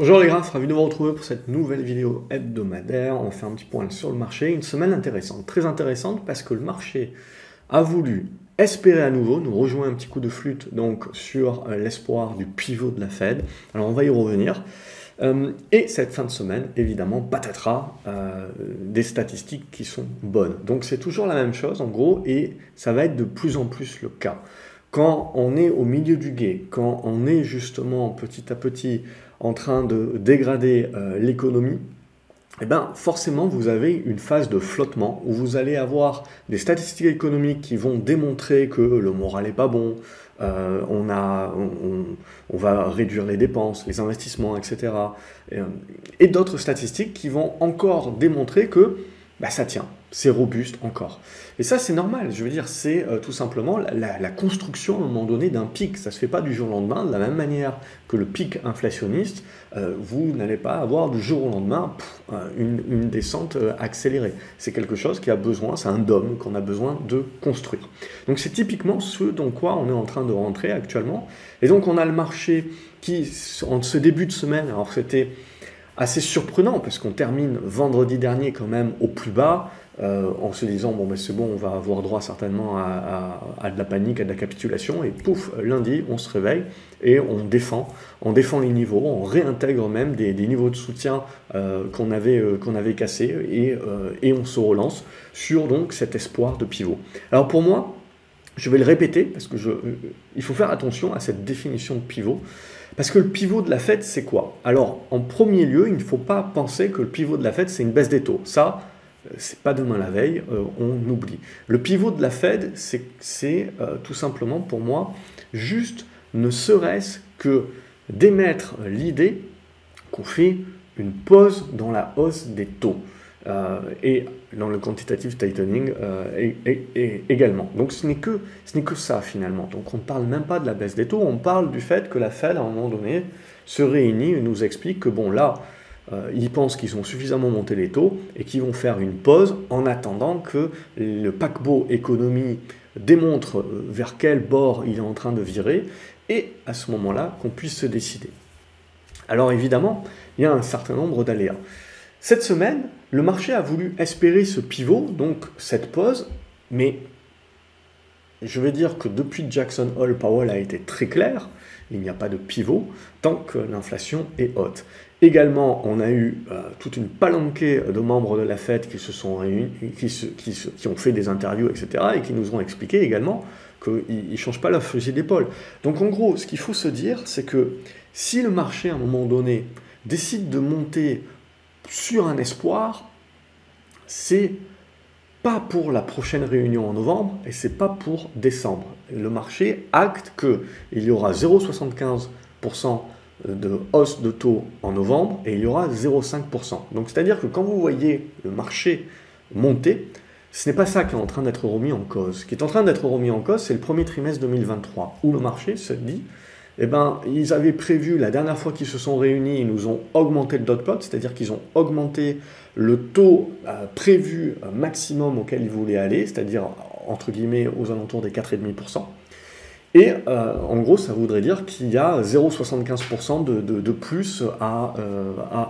Bonjour les gars, ravi de vous retrouver pour cette nouvelle vidéo hebdomadaire. On fait un petit point sur le marché. Une semaine intéressante, très intéressante parce que le marché a voulu espérer à nouveau, nous rejoindre un petit coup de flûte donc sur euh, l'espoir du pivot de la Fed. Alors on va y revenir. Euh, et cette fin de semaine, évidemment, patatras, euh, des statistiques qui sont bonnes. Donc c'est toujours la même chose en gros et ça va être de plus en plus le cas. Quand on est au milieu du guet, quand on est justement petit à petit en train de dégrader euh, l'économie, eh ben, forcément, vous avez une phase de flottement où vous allez avoir des statistiques économiques qui vont démontrer que le moral n'est pas bon, euh, on, a, on, va réduire les dépenses, les investissements, etc. Et, euh, et d'autres statistiques qui vont encore démontrer que bah, ça tient, c'est robuste encore. Et ça, c'est normal. Je veux dire, c'est euh, tout simplement la, construction à un moment donné d'un pic. Ça ne se fait pas du jour au lendemain. De la même manière que le pic inflationniste, euh, vous n'allez pas avoir du jour au lendemain euh, une, descente accélérée. C'est quelque chose qui a besoin, c'est un dôme qu'on a besoin de construire. Donc c'est typiquement ce dans quoi on est en train de rentrer actuellement. Et donc on a le marché qui, en ce début de semaine, alors c'était assez surprenant parce qu'on termine vendredi dernier quand même au plus bas. Euh, en se disant bon ben c'est bon on va avoir droit certainement à, de la panique à de la capitulation et pouf lundi on se réveille et on défend. On défend les niveaux on réintègre même des, niveaux de soutien euh, qu'on avait euh, qu'on avait cassés et, et on se relance sur donc cet espoir de pivot. Alors pour moi je vais le répéter parce que je, il faut faire attention à cette définition de pivot. Parce que le pivot de la Fed, c'est quoi? Alors, en premier lieu, il ne faut pas penser que le pivot de la Fed, c'est une baisse des taux. Ça, c'est pas demain la veille, euh, on oublie. Le pivot de la Fed, c'est euh, tout simplement pour moi juste ne serait-ce que d'émettre l'idée qu'on fait une pause dans la hausse des taux. Euh, et dans le quantitative tightening également. Donc ce n'est que, que ça finalement. Donc on ne parle même pas de la baisse des taux, on parle du fait que la Fed à un moment donné se réunit et nous explique que bon là, euh, ils pensent qu'ils ont suffisamment monté les taux et qu'ils vont faire une pause en attendant que le paquebot économie démontre vers quel bord il est en train de virer et à ce moment-là qu'on puisse se décider. Alors évidemment, il y a un certain nombre d'aléas. Cette semaine, le marché a voulu espérer ce pivot, donc cette pause, mais je vais dire que depuis Jackson Hole, Powell a été très clair, il n'y a pas de pivot tant que l'inflation est haute. Également, on a eu euh, toute une palanquée de membres de la Fed qui se sont réunis, qui, ont fait des interviews, etc., et qui nous ont expliqué également qu'ils ne changent pas leur fusil d'épaule. Donc en gros, ce qu'il faut se dire, c'est que si le marché, à un moment donné, décide de monter sur un espoir, c'est pas pour la prochaine réunion en novembre et c'est pas pour décembre. Le marché acte qu'il y aura 0,75% de hausse de taux en novembre et il y aura 0,5%. Donc c'est-à-dire que quand vous voyez le marché monter, ce n'est pas ça qui est en train d'être remis en cause. Ce qui est en train d'être remis en cause, c'est le premier trimestre 2023, où le marché se dit eh ben, ils avaient prévu, la dernière fois qu'ils se sont réunis, ils nous ont augmenté le dot plot, c'est-à-dire qu'ils ont augmenté le taux euh, prévu euh, maximum auquel ils voulaient aller, c'est-à-dire entre guillemets aux alentours des 4,5%. Et euh, en gros, ça voudrait dire qu'il y a 0,75% de, de, plus à,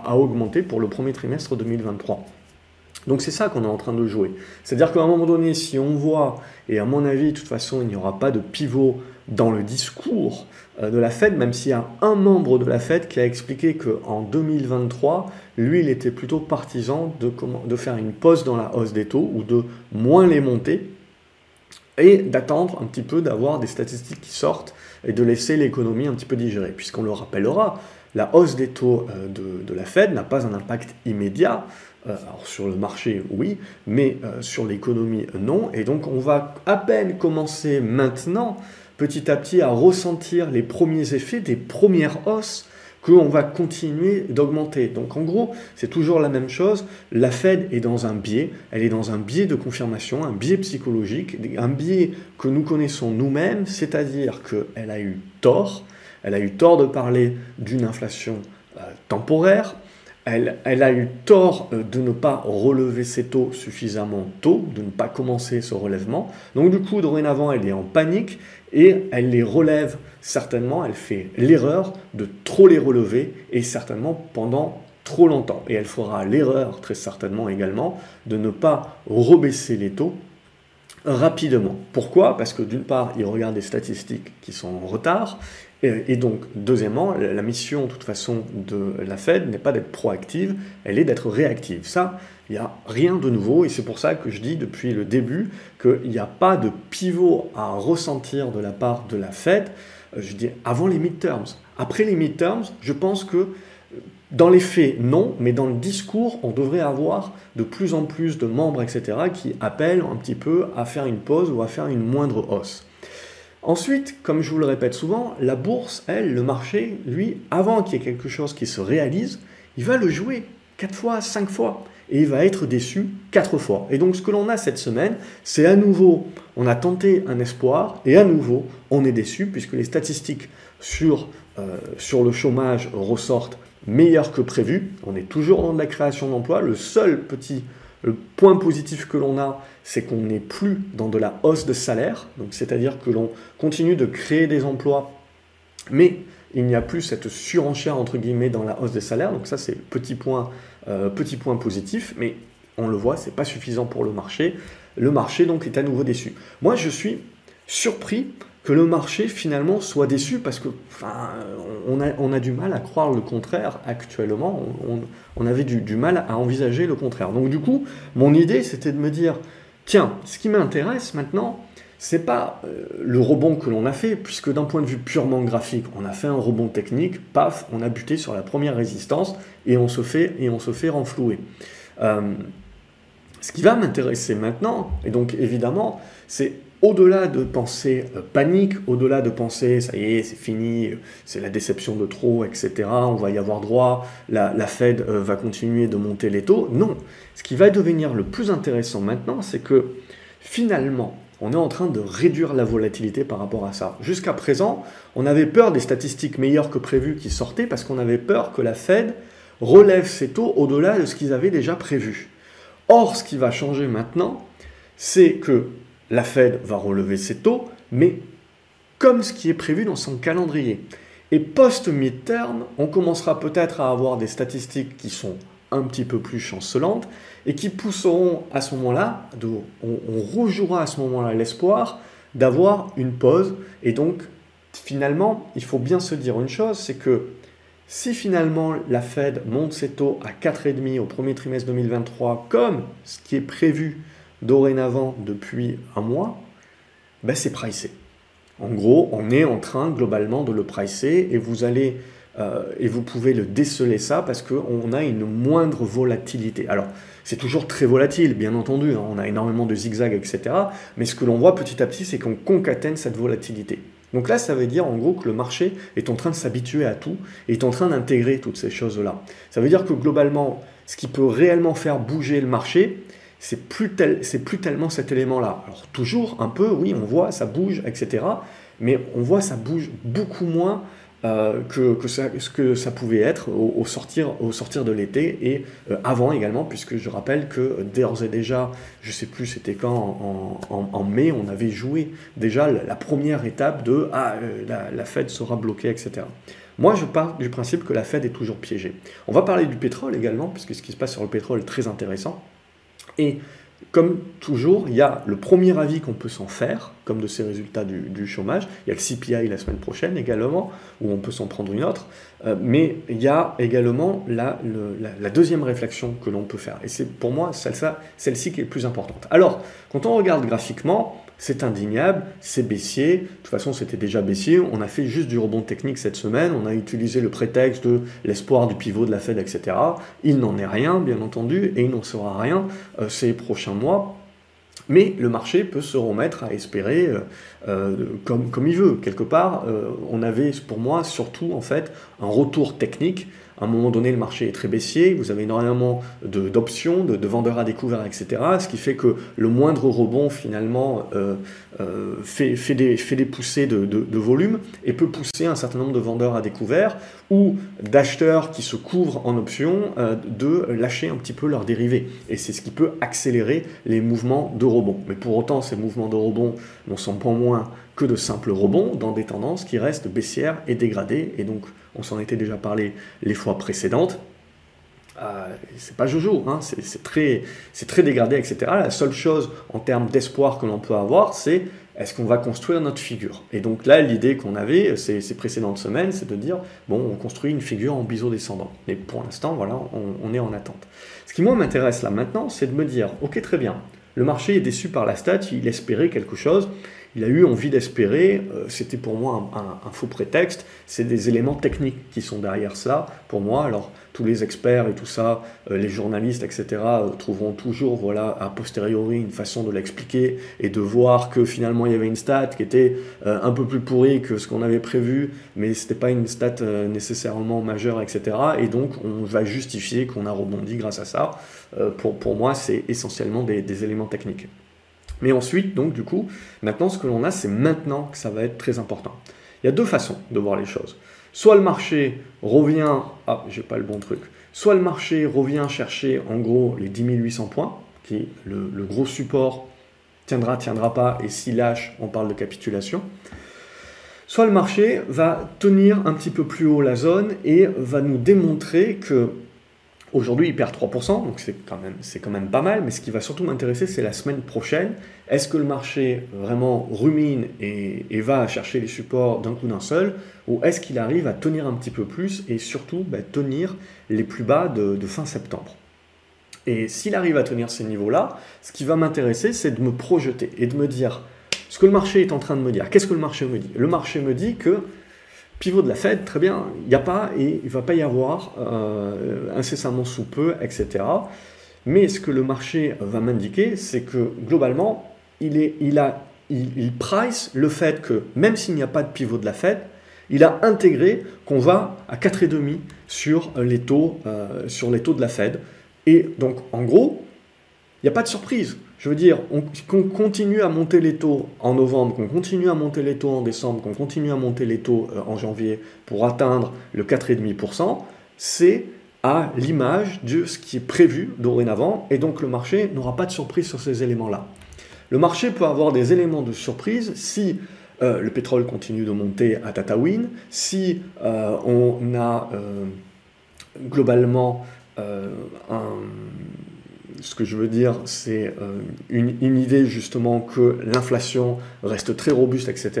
à, augmenter pour le premier trimestre 2023. Donc c'est ça qu'on est en train de jouer. C'est-à-dire qu'à un moment donné, si on voit, et à mon avis, de toute façon, il n'y aura pas de pivot dans le discours euh, de la Fed, même s'il y a un membre de la Fed qui a expliqué qu'en 2023, lui, il était plutôt partisan de faire une pause dans la hausse des taux ou de moins les monter et d'attendre un petit peu d'avoir des statistiques qui sortent et de laisser l'économie un petit peu digérer. Puisqu'on le rappellera, la hausse des taux euh, de, la Fed n'a pas un impact immédiat. Euh, alors sur le marché, oui, mais sur l'économie, non. Et donc on va à peine commencer maintenant petit à petit à ressentir les premiers effets des premières hausses qu'on va continuer d'augmenter. Donc en gros, c'est toujours la même chose. La Fed est dans un biais, elle est dans un biais de confirmation, un biais psychologique, un biais que nous connaissons nous-mêmes, c'est-à-dire qu'elle a eu tort, elle a eu tort de parler d'une inflation euh, temporaire, elle, a eu tort euh, de ne pas relever ses taux suffisamment tôt, de ne pas commencer ce relèvement. Donc du coup, dorénavant, elle est en panique et elle les relève certainement, elle fait l'erreur de trop les relever et certainement pendant trop longtemps. Et elle fera l'erreur très certainement également de ne pas rebaisser les taux rapidement. Pourquoi? Parce que d'une part, il regarde des statistiques qui sont en retard, et, donc, deuxièmement, la mission, de toute façon, de la Fed n'est pas d'être proactive, elle est d'être réactive. Ça, il n'y a rien de nouveau, et c'est pour ça que je dis depuis le début qu'il n'y a pas de pivot à ressentir de la part de la Fed, euh, je dis avant les midterms. Après les midterms, je pense que dans les faits, non, mais dans le discours, on devrait avoir de plus en plus de membres, etc., qui appellent un petit peu à faire une pause ou à faire une moindre hausse. Ensuite, comme je vous le répète souvent, la bourse, elle, le marché, lui, avant qu'il y ait quelque chose qui se réalise, il va le jouer 4 fois, 5 fois, et il va être déçu 4 fois. Et donc ce que l'on a cette semaine, c'est à nouveau, on a tenté un espoir, et à nouveau, on est déçu, puisque les statistiques sur, euh, le chômage ressortent meilleures que prévu. On est toujours dans de la création d'emplois. Le seul petit point positif que l'on a, c'est qu'on n'est plus dans de la hausse de salaire, c'est-à-dire que l'on continue de créer des emplois, mais il n'y a plus cette surenchère entre guillemets dans la hausse des salaires, donc ça c'est petit euh, petit point positif, mais on le voit, c'est pas suffisant pour le marché. Le marché donc est à nouveau déçu. Moi je suis surpris que le marché finalement soit déçu parce que enfin, on, a, on a du mal à croire le contraire actuellement, on, avait du, mal à envisager le contraire. Donc du coup, mon idée c'était de me dire, tiens, ce qui m'intéresse maintenant, c'est pas euh, le rebond que l'on a fait, puisque d'un point de vue purement graphique, on a fait un rebond technique, paf, on a buté sur la première résistance et on se fait, et on se fait renflouer. Euh, ce qui va m'intéresser maintenant, et donc évidemment, c'est au-delà de penser euh, panique, au-delà de penser ça y est, c'est fini, c'est la déception de trop, etc., on va y avoir droit, la, Fed euh, va continuer de monter les taux. Non, ce qui va devenir le plus intéressant maintenant, c'est que finalement, on est en train de réduire la volatilité par rapport à ça. Jusqu'à présent, on avait peur des statistiques meilleures que prévues qui sortaient parce qu'on avait peur que la Fed relève ses taux au-delà de ce qu'ils avaient déjà prévu. Or, ce qui va changer maintenant, c'est que la Fed va relever ses taux, mais comme ce qui est prévu dans son calendrier. Et post-midterm, on commencera peut-être à avoir des statistiques qui sont un petit peu plus chancelantes et qui pousseront à ce moment-là, on, on rejouera à ce moment-là l'espoir d'avoir une pause. Et donc, finalement, il faut bien se dire une chose, c'est que si finalement la Fed monte ses taux à 4,5 au premier trimestre 2023, comme ce qui est prévu dorénavant depuis un mois, ben c'est pricé. En gros, on est en train globalement de le pricer et vous allez euh, et vous pouvez le déceler ça parce qu'on a une moindre volatilité. Alors, c'est toujours très volatile, bien entendu, hein. on a énormément de zigzags, etc. Mais ce que l'on voit petit à petit, c'est qu'on concatène cette volatilité. Donc là, ça veut dire en gros que le marché est en train de s'habituer à tout et est en train d'intégrer toutes ces choses-là. Ça veut dire que globalement, ce qui peut réellement faire bouger le marché, c'est plus, plus tellement cet élément-là. Alors toujours un peu, oui, on voit, ça bouge, etc. Mais on voit, ça bouge beaucoup moins euh, que, que ça, ce que ça pouvait être au, sortir, au sortir de l'été et euh, avant également, puisque je rappelle que d'ores et déjà, je sais plus c'était quand, en, mai, on avait joué déjà la, première étape de ah, euh, la, la Fed sera bloquée, etc. Moi, je pars du principe que la Fed est toujours piégée. On va parler du pétrole également, puisque ce qui se passe sur le pétrole est très intéressant. Et comme toujours, il y a le premier avis qu'on peut s'en faire, comme de ces résultats du, chômage. Il y a le CPI la semaine prochaine également, où on peut s'en prendre une autre. Euh, mais il y a également la, deuxième réflexion que l'on peut faire. Et c'est pour moi celle-ci qui est plus importante. Alors, quand on regarde graphiquement, c'est indéniable, c'est baissier. De toute façon, c'était déjà baissier. On a fait juste du rebond technique cette semaine. On a utilisé le prétexte de l'espoir du pivot de la Fed, etc. Il n'en est rien, bien entendu, et il n'en sera rien euh, ces prochains mois. Mais le marché peut se remettre à espérer euh, euh, comme, comme il veut. Quelque part, on avait pour moi surtout en fait un retour technique à un moment donné, le marché est très baissier, vous avez énormément d'options, de, vendeurs à découvert, etc. Ce qui fait que le moindre rebond, finalement, euh, euh, fait, fait, des, fait des poussées de, de, volume et peut pousser un certain nombre de vendeurs à découvert ou d'acheteurs qui se couvrent en options euh, de lâcher un petit peu leurs dérivés. Et c'est ce qui peut accélérer les mouvements de rebond. Mais pour autant, ces mouvements de rebond n'en sont pas moins que de simples rebonds dans des tendances qui restent baissières et dégradées. Et donc, on s'en était déjà parlé les fois précédentes. Euh, c'est pas Jojo, hein, c'est très, très dégradé, etc. La seule chose en termes d'espoir que l'on peut avoir, c'est est-ce qu'on va construire notre figure? Et donc là, l'idée qu'on avait ces, précédentes semaines, c'est de dire, bon, on construit une figure en biseau descendant. Mais pour l'instant, voilà, on, on, est en attente. Ce qui, moi, m'intéresse là maintenant, c'est de me dire, ok, très bien, le marché est déçu par la stat, il espérait quelque chose, il a eu envie d'espérer, euh, c'était pour moi un, faux prétexte, c'est des éléments techniques qui sont derrière ça, pour moi, alors tous les experts et tout ça, euh, les journalistes, etc., euh, trouveront toujours, voilà, a posteriori, une façon de l'expliquer et de voir que finalement il y avait une stat qui était un peu plus pourrie que ce qu'on avait prévu, mais ce n'était pas une stat nécessairement majeure, etc., et donc on va justifier qu'on a rebondi grâce à ça. pour, pour moi, c'est essentiellement des éléments techniques. Mais ensuite, donc du coup, maintenant ce que l'on a, c'est maintenant que ça va être très important. Il y a deux façons de voir les choses. Soit le marché revient, ah, j'ai pas le bon truc, soit le marché revient chercher en gros les 10 800 points, qui le, le gros support tiendra, tiendra pas, et s'il lâche, on parle de capitulation. Soit le marché va tenir un petit peu plus haut la zone et va nous démontrer que Aujourd'hui, il perd 3%, donc c'est quand, même, quand même pas mal, mais ce qui va surtout m'intéresser, c'est la semaine prochaine. Est-ce que le marché vraiment rumine et, va chercher les supports d'un coup d'un seul, ou est-ce qu'il arrive à tenir un petit peu plus et surtout bah, tenir les plus bas de, fin septembre? Et s'il arrive à tenir ces niveaux-là, ce qui va m'intéresser, c'est de me projeter et de me dire ce que le marché est en train de me dire. Qu'est-ce que le marché me dit? Le marché me dit que pivot de la Fed, très bien, il n'y a pas et il ne va pas y avoir euh, incessamment sous peu, etc. Mais ce que le marché va m'indiquer, c'est que globalement, il, est, il, a, il, price le fait que même s'il n'y a pas de pivot de la Fed, il a intégré qu'on va à 4,5 sur les taux, euh, sur les taux de la Fed. Et donc, en gros, n'y a pas de surprise. Je veux dire, qu'on continue à monter les taux en novembre, qu'on continue à monter les taux en décembre, qu'on continue à monter les taux euh, en janvier pour atteindre le 4,5%, c'est à l'image de ce qui est prévu dorénavant, et donc le marché n'aura pas de surprise sur ces éléments-là. Le marché peut avoir des éléments de surprise si euh, le pétrole continue de monter à Tatawin, si euh, on a globalement un ce que je veux dire, c'est euh, une, idée justement que l'inflation reste très robuste, etc.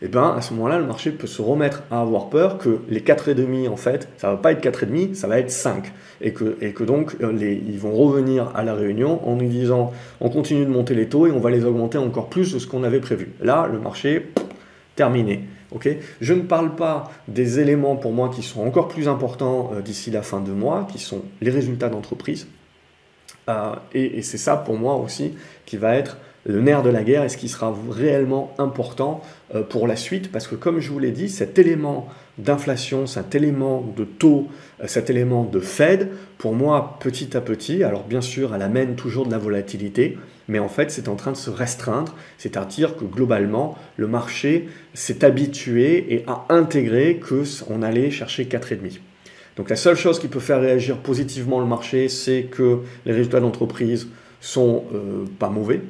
Et eh bien à ce moment-là, le marché peut se remettre à avoir peur que les 4,5 en fait, ça va pas être 4,5, ça va être 5. Et que, et que donc euh, ils vont revenir à la réunion en nous disant on continue de monter les taux et on va les augmenter encore plus de ce qu'on avait prévu. Là, le marché, terminé. Okay je ne parle pas des éléments pour moi qui sont encore plus importants euh, d'ici la fin de mois, qui sont les résultats d'entreprise. Euh, et, c'est ça pour moi aussi qui va être le nerf de la guerre et ce qui sera réellement important euh, pour la suite, parce que comme je vous l'ai dit, cet élément d'inflation, cet élément de taux, euh, cet élément de Fed, pour moi, petit à petit, alors bien sûr, elle amène toujours de la volatilité, mais en fait, c'est en train de se restreindre, c'est-à-dire que globalement, le marché s'est habitué et a intégré qu'on allait chercher 4,5. Donc la seule chose qui peut faire réagir positivement le marché, c'est que les résultats d'entreprise sont euh, pas mauvais.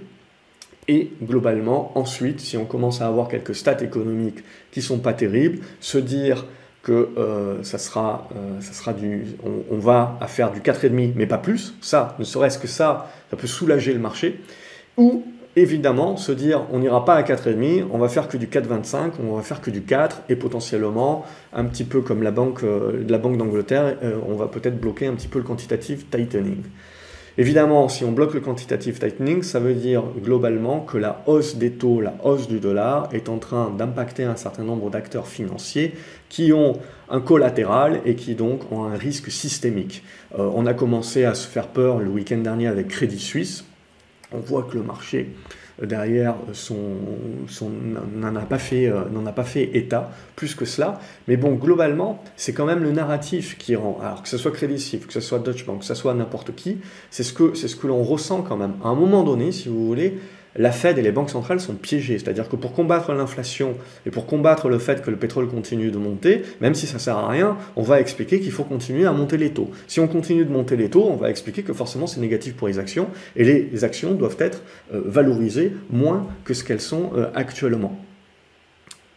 Et globalement, ensuite, si on commence à avoir quelques stats économiques qui sont pas terribles, se dire que euh, ça, sera, euh, ça sera du, on, on, va à faire du 4,5 mais pas plus, ça, ne serait-ce que ça, ça peut soulager le marché. Ou évidemment se dire on n'ira pas à 4,5, on va faire que du 4,25, on va faire que du 4 et potentiellement, un petit peu comme la banque, euh, la banque d'Angleterre, euh, on va peut-être bloquer un petit peu le quantitative tightening. Évidemment, si on bloque le quantitative tightening, ça veut dire globalement que la hausse des taux, la hausse du dollar est en train d'impacter un certain nombre d'acteurs financiers qui ont un collatéral et qui donc ont un risque systémique. Euh, on a commencé à se faire peur le week-end dernier avec Crédit Suisse on voit que le marché derrière n'en a, pas fait, n'en a pas fait état, plus que cela. Mais bon, globalement, c'est quand même le narratif qui rend, alors que ce soit Crédit Suisse, que ce soit Deutsche Bank, que ce soit n'importe qui, c'est ce que, c'est ce que l'on ressent quand même. À un moment donné, si vous voulez, la Fed et les banques centrales sont piégées. C'est-à-dire que pour combattre l'inflation et pour combattre le fait que le pétrole continue de monter, même si ça ne sert à rien, on va expliquer qu'il faut continuer à monter les taux. Si on continue de monter les taux, on va expliquer que forcément c'est négatif pour les actions et les actions doivent être euh, valorisées moins que ce qu'elles sont euh, actuellement.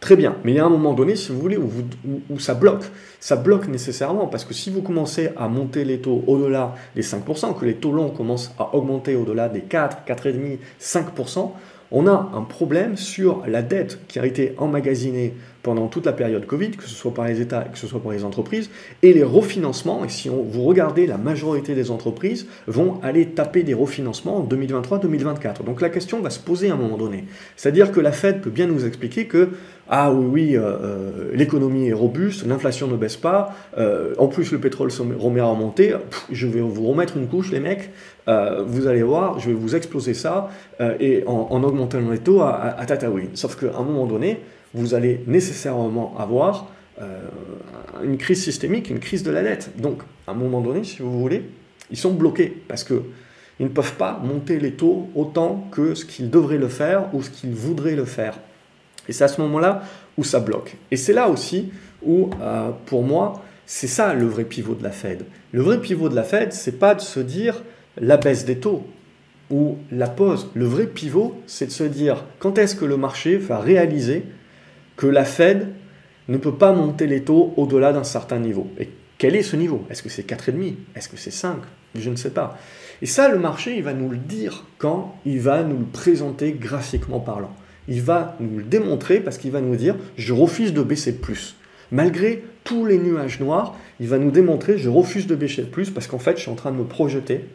Très bien, mais il y a un moment donné, si vous voulez, où, ça bloque. Ça bloque nécessairement, parce que si vous commencez à monter les taux au-delà des 5%, que les taux longs commencent à augmenter au-delà des 4, 4,5, 5%, on a un problème sur la dette qui a été emmagasinée pendant toute la période Covid, que ce soit par les États que ce soit par les entreprises, et les refinancements, et si on, vous regardez, la majorité des entreprises vont aller taper des refinancements en 2023-2024. Donc la question va se poser à un moment donné. C'est-à-dire que la Fed peut bien nous expliquer que, ah oui, oui, euh, euh, l'économie est robuste, l'inflation ne baisse pas, euh, en plus le pétrole se remet à remonter, je vais vous remettre une couche les mecs, vous allez voir, je vais vous exploser ça, et en, augmentant les taux à, à, à Tatooine. Sauf qu'à un moment donné, vous allez nécessairement avoir euh, une crise systémique, une crise de la dette. Donc, à un moment donné, si vous voulez, ils sont bloqués parce que ils ne peuvent pas monter les taux autant que ce qu'ils devraient le faire ou ce qu'ils voudraient le faire. Et c'est à ce moment-là où ça bloque. Et c'est là aussi où, euh, pour moi, c'est ça le vrai pivot de la Fed. Le vrai pivot de la Fed, c'est pas de se dire la baisse des taux ou la pause. Le vrai pivot, c'est de se dire quand est-ce que le marché va réaliser que la Fed ne peut pas monter les taux au-delà d'un certain niveau? Et quel est ce niveau? Est-ce que c'est 4,5 Est-ce que c'est 5 Je ne sais pas. Et ça, le marché, il va nous le dire quand il va nous le présenter graphiquement parlant. Il va nous le démontrer parce qu'il va nous dire je refuse de baisser plus. Malgré tous les nuages noirs, il va nous démontrer je refuse de baisser plus parce qu'en fait, je suis en train de me projeter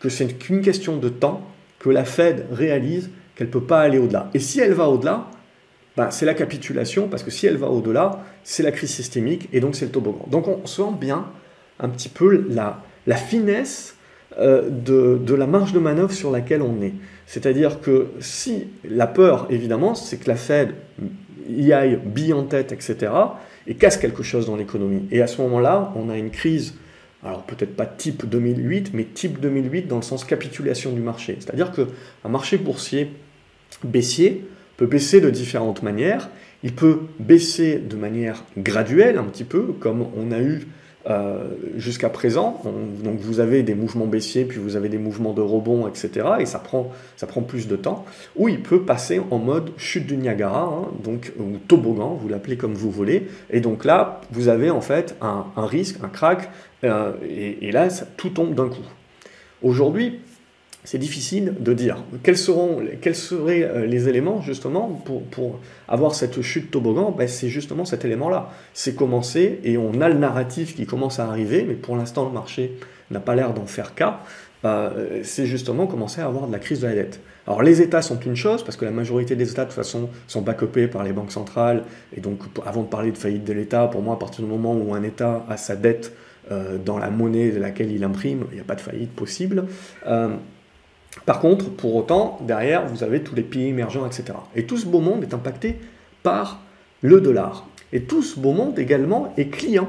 que c'est qu'une question de temps que la Fed réalise qu'elle ne peut pas aller au-delà. Et si elle va au-delà, bah, c'est la capitulation, parce que si elle va au-delà, c'est la crise systémique, et donc c'est le toboggan. Donc on sent bien un petit peu la, finesse euh, de, de, la marge de manœuvre sur laquelle on est. C'est-à-dire que si la peur, évidemment, c'est que la Fed y aille bille en tête, etc., et casse quelque chose dans l'économie. Et à ce moment-là, on a une crise, alors peut-être pas type 2008, mais type 2008 dans le sens capitulation du marché. C'est-à-dire qu'un marché boursier baissier, peut baisser de différentes manières. Il peut baisser de manière graduelle, un petit peu, comme on a eu euh, jusqu'à présent. donc vous avez des mouvements baissiers, puis vous avez des mouvements de rebond, etc. Et ça prend, ça prend plus de temps. Ou il peut passer en mode chute du Niagara, hein, donc, ou toboggan, vous l'appelez comme vous voulez. Et donc là, vous avez en fait un, risque, un crack, euh, et, là, tout tombe d'un coup. Aujourd'hui, c'est difficile de dire. Quels, seront, quels seraient euh, les éléments justement pour, avoir cette chute toboggan ben, C'est justement cet élément-là. C'est commencer et on a le narratif qui commence à arriver, mais pour l'instant le marché n'a pas l'air d'en faire cas. Euh, c'est justement commencer à avoir de la crise de la dette. Alors les États sont une chose, parce que la majorité des États de toute façon sont backupés par les banques centrales, et donc avant de parler de faillite de l'État, pour moi à partir du moment où un État a sa dette dans la monnaie de laquelle il imprime, il n'y a pas de faillite possible. Par contre, pour autant, derrière, vous avez tous les pays émergents, etc. Et tout ce beau monde est impacté par le dollar. Et tout ce beau monde également est client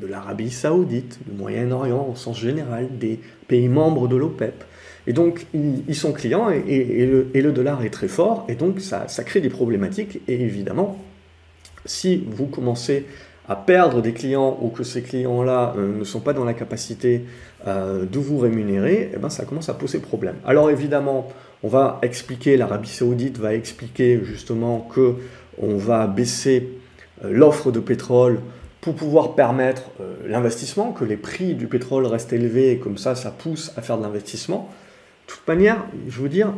de l'Arabie saoudite, du Moyen-Orient au sens général, des pays membres de l'OPEP. Et donc, ils sont clients et, le, dollar est très fort, et donc ça, ça crée des problématiques. Et évidemment, si vous commencez à perdre des clients ou que ces clients-là euh, ne sont pas dans la capacité euh, de vous rémunérer, eh ben, ça commence à poser problème. Alors évidemment, on va expliquer, l'Arabie saoudite va expliquer justement que on va baisser euh, l'offre de pétrole pour pouvoir permettre l'investissement, que les prix du pétrole restent élevés et comme ça, ça pousse à faire de l'investissement. De toute manière, je veux dire,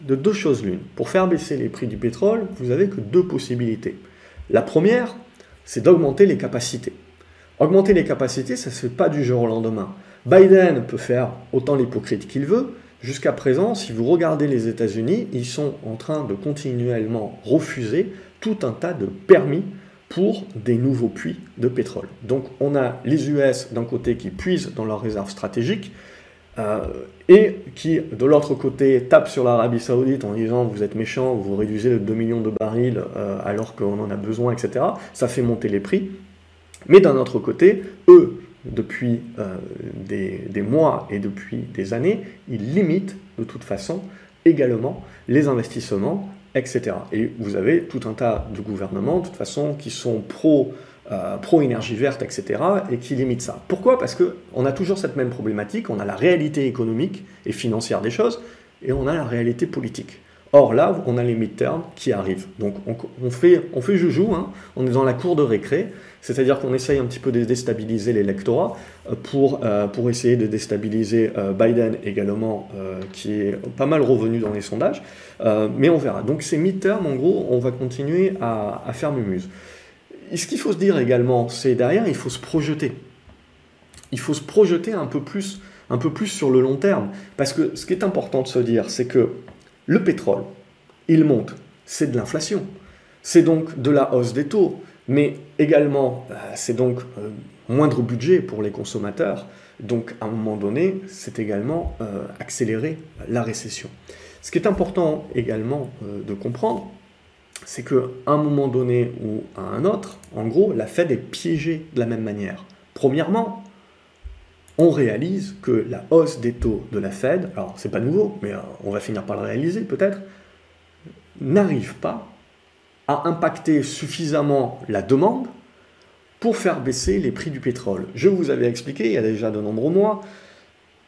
de deux choses l'une. Pour faire baisser les prix du pétrole, vous n'avez que deux possibilités. La première, c'est d'augmenter les capacités. Augmenter les capacités, ça ne se fait pas du jour au lendemain. Biden peut faire autant l'hypocrite qu'il veut. Jusqu'à présent, si vous regardez les États-Unis, ils sont en train de continuellement refuser tout un tas de permis pour des nouveaux puits de pétrole. Donc on a les US d'un côté qui puisent dans leurs réserves stratégiques, et qui, de l'autre côté, tape sur l'Arabie Saoudite en disant vous êtes méchant, vous réduisez le 2 millions de barils alors qu'on en a besoin, etc. Ça fait monter les prix. Mais d'un autre côté, eux, depuis des, des, mois et depuis des années, ils limitent de toute façon également les investissements etc. Et vous avez tout un tas de gouvernements, de toute façon, qui sont pro, euh, pro énergie verte, etc., et qui limitent ça. Pourquoi? Parce qu'on a toujours cette même problématique, on a la réalité économique et financière des choses, et on a la réalité politique. Or là, on a les midterms qui arrivent. Donc on, fait, on fait joujou, hein. on est dans la cour de récré, c'est-à-dire qu'on essaye un petit peu de déstabiliser l'électorat euh, pour, euh, pour essayer de déstabiliser Biden également, qui est pas mal revenu dans les sondages. mais on verra. Donc ces midterms, en gros, on va continuer à, à faire mumuse. Ce qu'il faut se dire également, c'est derrière, il faut se projeter. Il faut se projeter un peu plus, un peu plus sur le long terme. Parce que ce qui est important de se dire, c'est que le pétrole, il monte, c'est de l'inflation. C'est donc de la hausse des taux, mais également, euh, c'est donc euh, moindre budget pour les consommateurs. Donc, à un moment donné, c'est également euh, accélérer la récession. Ce qui est important également de comprendre, c'est qu'à un moment donné ou à un autre, en gros, la Fed est piégée de la même manière. Premièrement, on réalise que la hausse des taux de la Fed, alors c'est pas nouveau, mais euh, on va finir par le réaliser peut-être, n'arrive pas à impacter suffisamment la demande pour faire baisser les prix du pétrole. Je vous avais expliqué il y a déjà de nombreux mois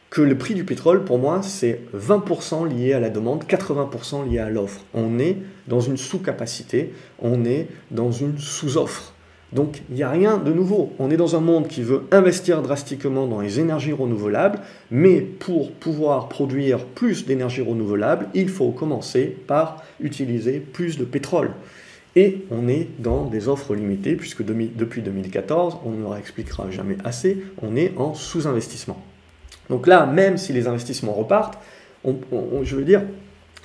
que le prix du pétrole, pour moi, c'est 20% lié à la demande, 80% lié à l'offre. On est dans une sous-capacité, on est dans une sous-offre. Donc il n'y a rien de nouveau. On est dans un monde qui veut investir drastiquement dans les énergies renouvelables, mais pour pouvoir produire plus d'énergie renouvelable, il faut commencer par utiliser plus de pétrole. Et on est dans des offres limitées, puisque depuis 2014, on ne leur expliquera jamais assez, on est en sous-investissement. Donc là, même si les investissements repartent, je veux dire,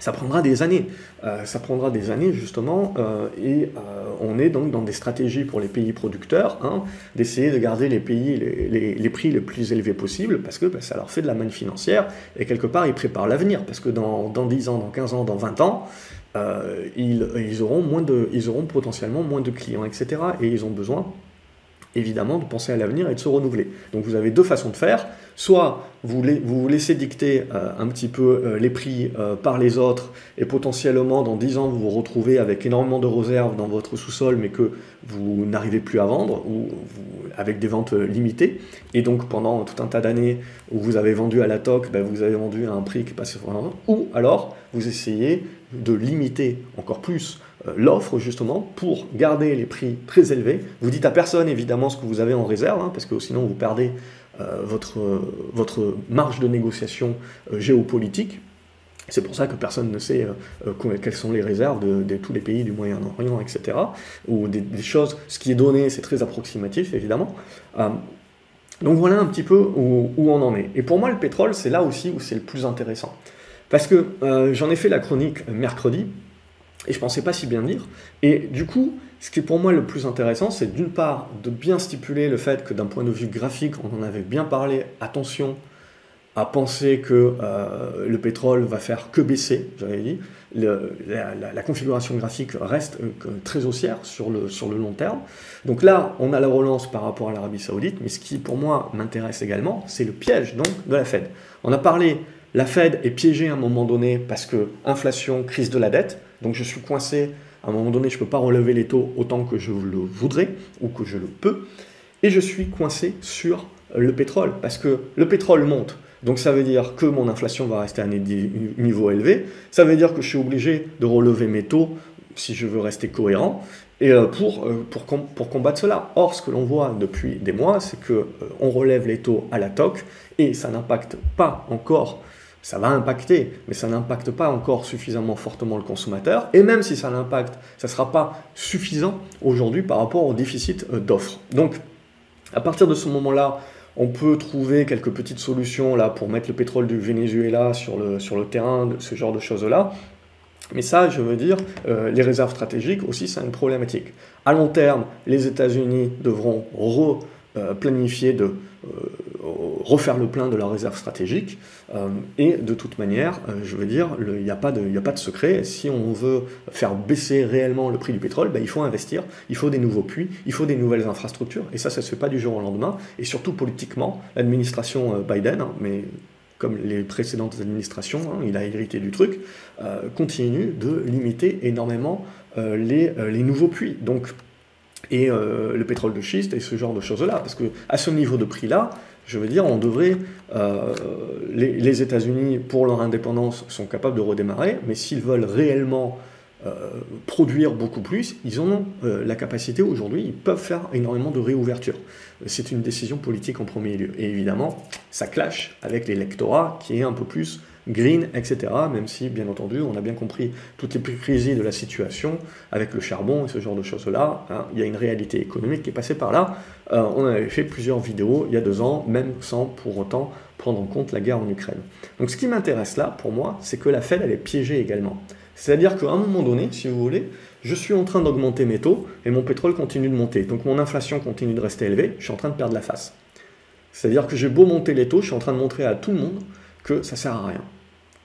ça prendra des années. Euh, ça prendra des années justement, euh, et euh, on est donc dans des stratégies pour les pays producteurs, hein, d'essayer de garder les pays les, prix les plus élevés possibles, parce que bah, ça leur fait de la manne financière, et quelque part ils préparent l'avenir, parce que dans, dans 10 ans, dans 15 ans, dans 20 ans, ils auront potentiellement moins de clients, etc. Et ils ont besoin évidemment de penser à l'avenir et de se renouveler. Donc vous avez deux façons de faire. Soit vous vous, laissez dicter euh, un petit peu euh, les prix euh, par les autres et potentiellement dans 10 ans vous vous retrouvez avec énormément de réserves dans votre sous-sol mais que vous n'arrivez plus à vendre ou avec des ventes limitées. Et donc pendant tout un tas d'années où vous avez vendu à la toque, ben, vous avez vendu à un prix qui passe sur Ou alors vous essayez de limiter encore plus l'offre justement pour garder les prix très élevés. Vous dites à personne évidemment ce que vous avez en réserve, hein, parce que sinon vous perdez votre, votre marge de négociation euh, géopolitique. C'est pour ça que personne ne sait quelles sont les réserves de, tous les pays du Moyen-Orient, etc. Ou des, choses, ce qui est donné, c'est très approximatif évidemment. donc voilà un petit peu où, on en est. Et pour moi, le pétrole, c'est là aussi où c'est le plus intéressant. Parce que j'en ai fait la chronique mercredi, et je pensais pas si bien dire. Et du coup, ce qui est pour moi le plus intéressant, c'est d'une part de bien stipuler le fait que d'un point de vue graphique, on en avait bien parlé, attention à penser que euh, le pétrole va faire que baisser, j'avais dit. la, configuration graphique reste euh, très haussière sur le, sur le long terme. Donc là, on a la relance par rapport à l'Arabie saoudite, mais ce qui pour moi m'intéresse également, c'est le piège donc de la Fed. On a parlé, la Fed est piégée à un moment donné parce que inflation, crise de la dette, donc je suis coincé, à un moment donné, je ne peux pas relever les taux autant que je le voudrais ou que je le peux. Et je suis coincé sur le pétrole, parce que le pétrole monte. Donc ça veut dire que mon inflation va rester à un niveau élevé. Ça veut dire que je suis obligé de relever mes taux si je veux rester cohérent et euh, pour, euh, pour combattre cela. Or, ce que l'on voit depuis des mois, c'est que euh, on relève les taux à la toque et ça n'impacte pas encore ça va impacter, mais ça n'impacte pas encore suffisamment fortement le consommateur. Et même si ça l'impacte, ça ne sera pas suffisant aujourd'hui par rapport au déficit euh, d'offres. Donc, à partir de ce moment-là, on peut trouver quelques petites solutions là pour mettre le pétrole du Venezuela sur le, sur le terrain, ce genre de choses-là. Mais ça, je veux dire, euh, les réserves stratégiques aussi, c'est une problématique. À long terme, les États-Unis devront replanifier de refaire le plein de leurs réserves stratégiques. et de toute manière, je veux dire, il n'y a, pas de, secret. Si on veut faire baisser réellement le prix du pétrole, ben, il faut investir, il faut des nouveaux puits, il faut des nouvelles infrastructures. Et ça, ça ne se fait pas du jour au lendemain. Et surtout politiquement, l'administration Biden, hein, mais comme les précédentes administrations, hein, il a hérité du truc, continue de limiter énormément les, les nouveaux puits. Donc et euh, le pétrole de schiste et ce genre de choses-là. Parce que à ce niveau de prix-là, je veux dire, on devrait. Euh, les, États-Unis, pour leur indépendance, sont capables de redémarrer, mais s'ils veulent réellement euh, produire beaucoup plus, ils ont la capacité aujourd'hui, ils peuvent faire énormément de réouverture. C'est une décision politique en premier lieu. Et évidemment, ça clash avec l'électorat qui est un peu plus green, etc. Même si, bien entendu, on a bien compris toutes les crises de la situation avec le charbon et ce genre de choses-là. Hein. il y a une réalité économique qui est passée par là. Euh, on avait fait plusieurs vidéos il y a deux ans, même sans pour autant prendre en compte la guerre en Ukraine. Donc ce qui m'intéresse là, pour moi, c'est que la Fed, elle est piégée également. C'est-à-dire qu'à un moment donné, si vous voulez, je suis en train d'augmenter mes taux et mon pétrole continue de monter. Donc mon inflation continue de rester élevée, je suis en train de perdre la face. C'est-à-dire que j'ai beau monter les taux, je suis en train de montrer à tout le monde que ça sert à rien.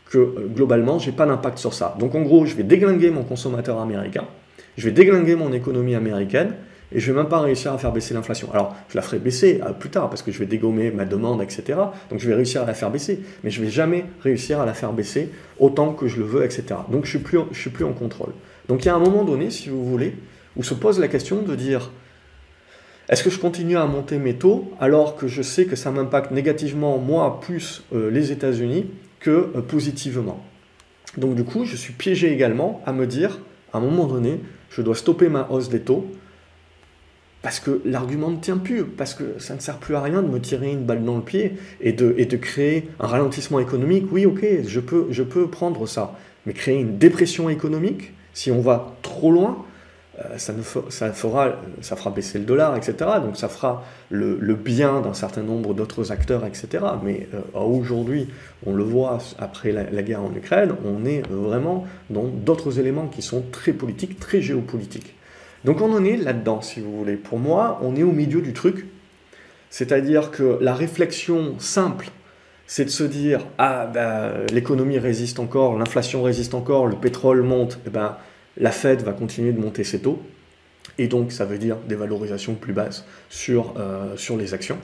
Que euh, globalement, j'ai pas d'impact sur ça. Donc en gros, je vais déglinguer mon consommateur américain, je vais déglinguer mon économie américaine, et je vais même pas réussir à faire baisser l'inflation. Alors, je la ferai baisser euh, plus tard parce que je vais dégommer ma demande, etc. Donc, je vais réussir à la faire baisser, mais je vais jamais réussir à la faire baisser autant que je le veux, etc. Donc, je suis plus, suis plus en contrôle. Donc, il y a un moment donné, si vous voulez, où se pose la question de dire est-ce que je continue à monter mes taux alors que je sais que ça m'impacte négativement, moi, plus euh, les États-Unis, que euh, positivement? Donc du coup, je suis piégé également à me dire, à un moment donné, je dois stopper ma hausse des taux parce que l'argument ne tient plus, parce que ça ne sert plus à rien de me tirer une balle dans le pied et de, créer un ralentissement économique. Oui, ok, je peux prendre ça, mais créer une dépression économique, si on va trop loin, euh, ça, fera, ça fera baisser le dollar, etc. Donc ça fera le, bien d'un certain nombre d'autres acteurs, etc. Mais euh, aujourd'hui, on le voit après la, guerre en Ukraine, on est vraiment dans d'autres éléments qui sont très politiques, très géopolitiques. Donc on en est là-dedans, si vous voulez. Pour moi, on est au milieu du truc. C'est-à-dire que la réflexion simple, c'est de se dire, ah, ben, l'économie résiste encore, l'inflation résiste encore, le pétrole monte, et eh ben, la Fed va continuer de monter ses taux, et donc ça veut dire des valorisations plus basses sur, euh, les actions.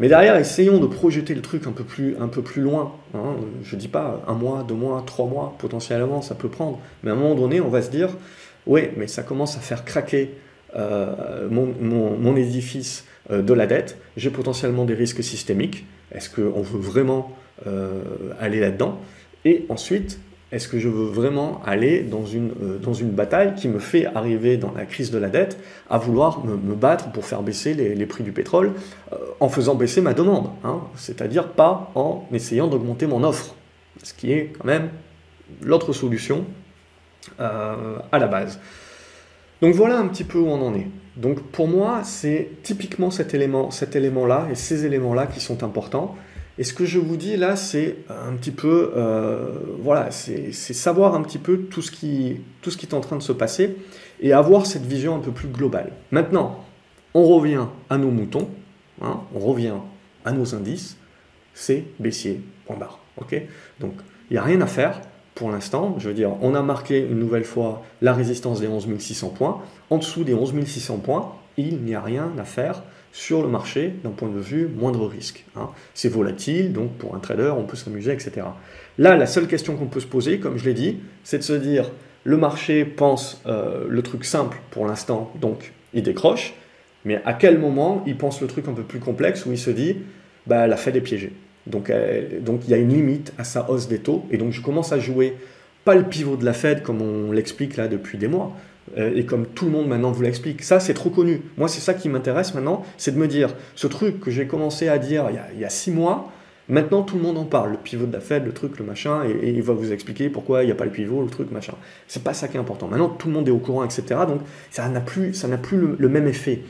Mais derrière, essayons de projeter le truc un peu plus, un peu plus loin. Hein. Je ne dis pas un mois, deux mois, trois mois, potentiellement, ça peut prendre. Mais à un moment donné, on va se dire, oui, mais ça commence à faire craquer euh, mon, édifice euh, de la dette. J'ai potentiellement des risques systémiques. Est-ce qu'on veut vraiment aller là-dedans? Et ensuite, est-ce que je veux vraiment aller dans une, euh, dans une bataille qui me fait arriver dans la crise de la dette à vouloir me, battre pour faire baisser les, prix du pétrole euh, en faisant baisser ma demande, hein, c'est-à-dire pas en essayant d'augmenter mon offre, ce qui est quand même l'autre solution euh, à la base. Donc voilà un petit peu où on en est. Donc pour moi, c'est typiquement cet élément-là et ces éléments-là qui sont importants. Et ce que je vous dis là, c'est un petit peu, euh, voilà, c'est savoir un petit peu tout ce, qui, tout ce qui est en train de se passer et avoir cette vision un peu plus globale. Maintenant, on revient à nos moutons, hein, on revient à nos indices, c'est baissier, point barre. Donc, il n'y a rien à faire pour l'instant. Je veux dire, on a marqué une nouvelle fois la résistance des 11 600 points. En dessous des 11 600 points, il n'y a rien à faire sur le marché d'un point de vue moindre risque. Hein. C'est volatile, donc pour un trader, on peut s'amuser, etc. Là, la seule question qu'on peut se poser, comme je l'ai dit, c'est de se dire, le marché pense euh, le truc simple pour l'instant, donc il décroche, mais à quel moment il pense le truc un peu plus complexe où il se dit, bah, la Fed est piégée. Donc, donc il y a une limite à sa hausse des taux, et donc je commence à jouer pas le pivot de la Fed comme on l'explique là depuis des mois, et comme tout le monde maintenant vous l'explique, ça c'est trop connu. Moi c'est ça qui m'intéresse maintenant, c'est de me dire, ce truc que j'ai commencé à dire il y, a, six mois, maintenant tout le monde en parle, le pivot de la Fed, le truc, le machin, et, il va vous expliquer pourquoi il n'y a pas le pivot, le truc, machin. C'est pas ça qui est important. Maintenant tout le monde est au courant, etc. Donc ça n'a plus, ça n'a plus le, même effet.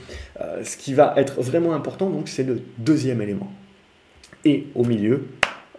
Euh, ce qui va être vraiment important, donc c'est le deuxième élément. Et au milieu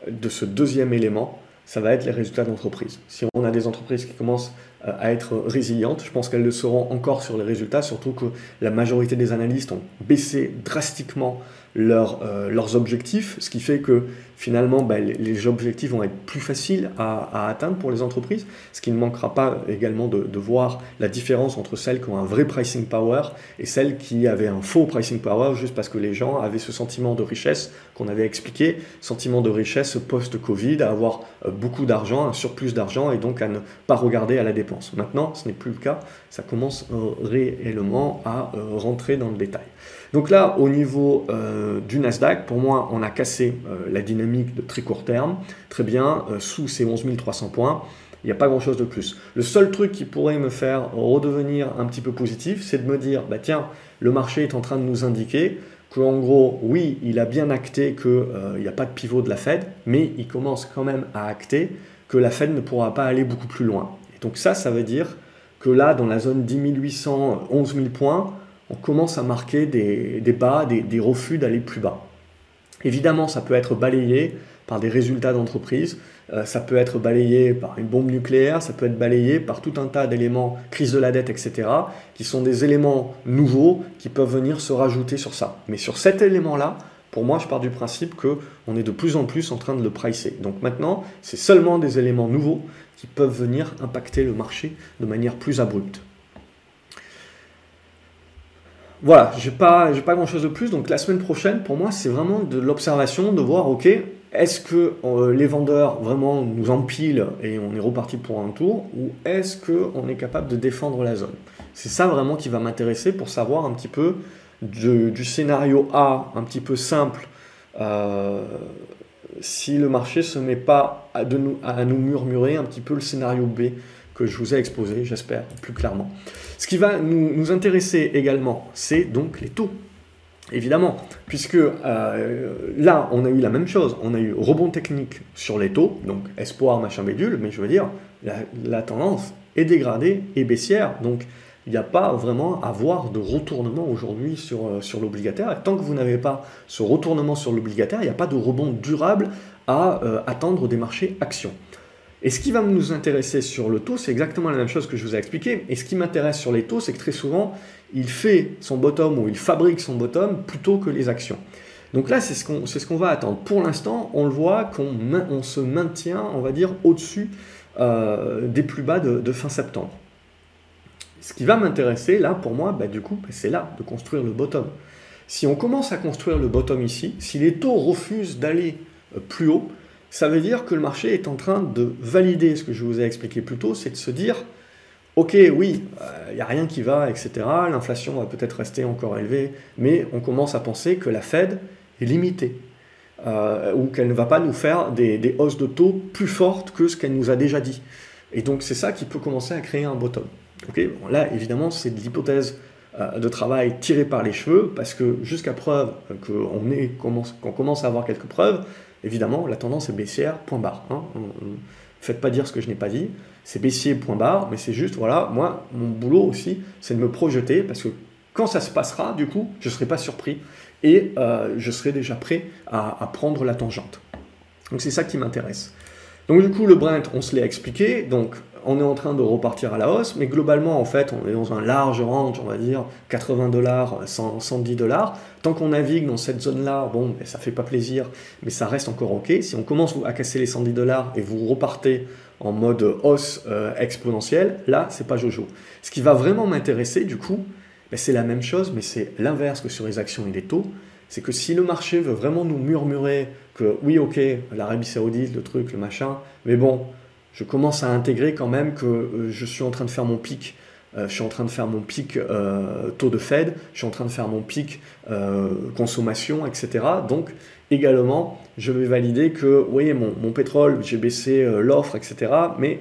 de ce deuxième élément, ça va être les résultats d'entreprise. Si on a des entreprises qui commencent euh, à être résilientes, je pense qu'elles le seront encore sur les résultats, surtout que la majorité des analystes ont baissé drastiquement euh, leurs objectifs, ce qui fait que finalement ben, les, objectifs vont être plus faciles à, atteindre pour les entreprises, ce qui ne manquera pas également de, voir la différence entre celles qui ont un vrai pricing power et celles qui avaient un faux pricing power juste parce que les gens avaient ce sentiment de richesse qu'on avait expliqué, sentiment de richesse post-Covid, à avoir euh, beaucoup d'argent, un surplus d'argent et donc à ne pas regarder à la dépense. Maintenant, ce n'est plus le cas, ça commence euh, réellement à rentrer dans le détail. Donc là, au niveau euh, du Nasdaq, pour moi, on a cassé euh, la dynamique de très court terme. Très bien, euh, sous ces 11 300 points, il n'y a pas grand-chose de plus. Le seul truc qui pourrait me faire redevenir un petit peu positif, c'est de me dire, bah le marché est en train de nous indiquer qu'en gros, oui, il a bien acté qu'il n'y a pas de pivot de la Fed, mais il commence quand même à acter que la Fed ne pourra pas aller beaucoup plus loin. Et donc ça, ça veut dire que là, dans la zone 10 800, 11 000 points, on commence à marquer des, bas, des, refus d'aller plus bas. Évidemment, ça peut être balayé par des résultats d'entreprise, euh, ça peut être balayé par une bombe nucléaire, ça peut être balayé par tout un tas d'éléments, crise de la dette, etc., qui sont des éléments nouveaux qui peuvent venir se rajouter sur ça. Mais sur cet élément-là, pour moi, je pars du principe qu'on est de plus en plus en train de le pricer. Donc maintenant, c'est seulement des éléments nouveaux qui peuvent venir impacter le marché de manière plus abrupte. Voilà, j'ai pas, j'ai pas grand chose de plus. Donc la semaine prochaine, pour moi, c'est vraiment de l'observation, de voir, ok, est-ce que euh, les vendeurs vraiment nous empilent et on est reparti pour un tour, ou est-ce qu'on est capable de défendre la zone? C'est ça vraiment qui va m'intéresser pour savoir un petit peu du scénario A, un petit peu simple, euh, si le marché se met pas à, nous, à nous murmurer un petit peu le scénario B que je vous ai exposé, j'espère, plus clairement. Ce qui va nous, intéresser également, c'est donc les taux. Évidemment, puisque euh, là, on a eu la même chose, on a eu rebond technique sur les taux, donc espoir, machin bédule, mais je veux dire, la, tendance est dégradée et baissière, donc il n'y a pas vraiment à avoir de retournement aujourd'hui sur, euh, sur l'obligataire. Et tant que vous n'avez pas ce retournement sur l'obligataire, il n'y a pas de rebond durable à euh, attendre des marchés actions. Et ce qui va nous intéresser sur le taux, c'est exactement la même chose que je vous ai expliqué. Et ce qui m'intéresse sur les taux, c'est que très souvent, il fait son bottom ou il fabrique son bottom plutôt que les actions. Donc là, c'est ce qu'on ce va attendre. Pour l'instant, on le voit qu'on on se maintient, on va dire, au-dessus euh, des plus bas de, fin septembre. Ce qui va m'intéresser, là, pour moi, bah, du coup, bah, c'est là, de construire le bottom. Si on commence à construire le bottom ici, si les taux refusent d'aller euh, plus haut, ça veut dire que le marché est en train de valider ce que je vous ai expliqué plus tôt, c'est de se dire, ok, oui, il euh, n'y a rien qui va, etc. L'inflation va peut-être rester encore élevée, mais on commence à penser que la Fed est limitée. Euh, ou qu'elle ne va pas nous faire des, hausses de taux plus fortes que ce qu'elle nous a déjà dit. Et donc c'est ça qui peut commencer à créer un bottom. là, évidemment, c'est de l'hypothèse euh, de travail tirée par les cheveux, parce que jusqu'à preuve commence, qu'on commence à avoir quelques preuves, évidemment, la tendance est baissière, point barre. Hein. Faites pas dire ce que je n'ai pas dit. C'est baissier, point barre, mais c'est juste, voilà, moi, mon boulot aussi, c'est de me projeter, parce que quand ça se passera, du coup, je ne serai pas surpris et euh, je serai déjà prêt à, prendre la tangente. Donc c'est ça qui m'intéresse. Donc du coup, le Brent, on se l'a expliqué, donc on est en train de repartir à la hausse, mais globalement, en fait, on est dans un large range, on va dire 80 dollars, 110 dollars. Tant qu'on navigue dans cette zone-là, bon, ben, ça fait pas plaisir, mais ça reste encore OK. Si on commence à casser les 110 dollars et vous repartez en mode hausse euh, exponentielle, là, c'est pas Jojo. Ce qui va vraiment m'intéresser, du coup, ben, c'est la même chose, mais c'est l'inverse que sur les actions et les taux. C'est que si le marché veut vraiment nous murmurer que oui, ok, l'Arabie Saoudite, le truc, le machin, mais bon, je commence à intégrer quand même que euh, je suis en train de faire mon pic. Euh, je suis en train de faire mon pic euh, taux de Fed, je suis en train de faire mon pic consommation, etc. Donc également, je vais valider que, oui, mon, mon pétrole, j'ai baissé l'offre, etc. Mais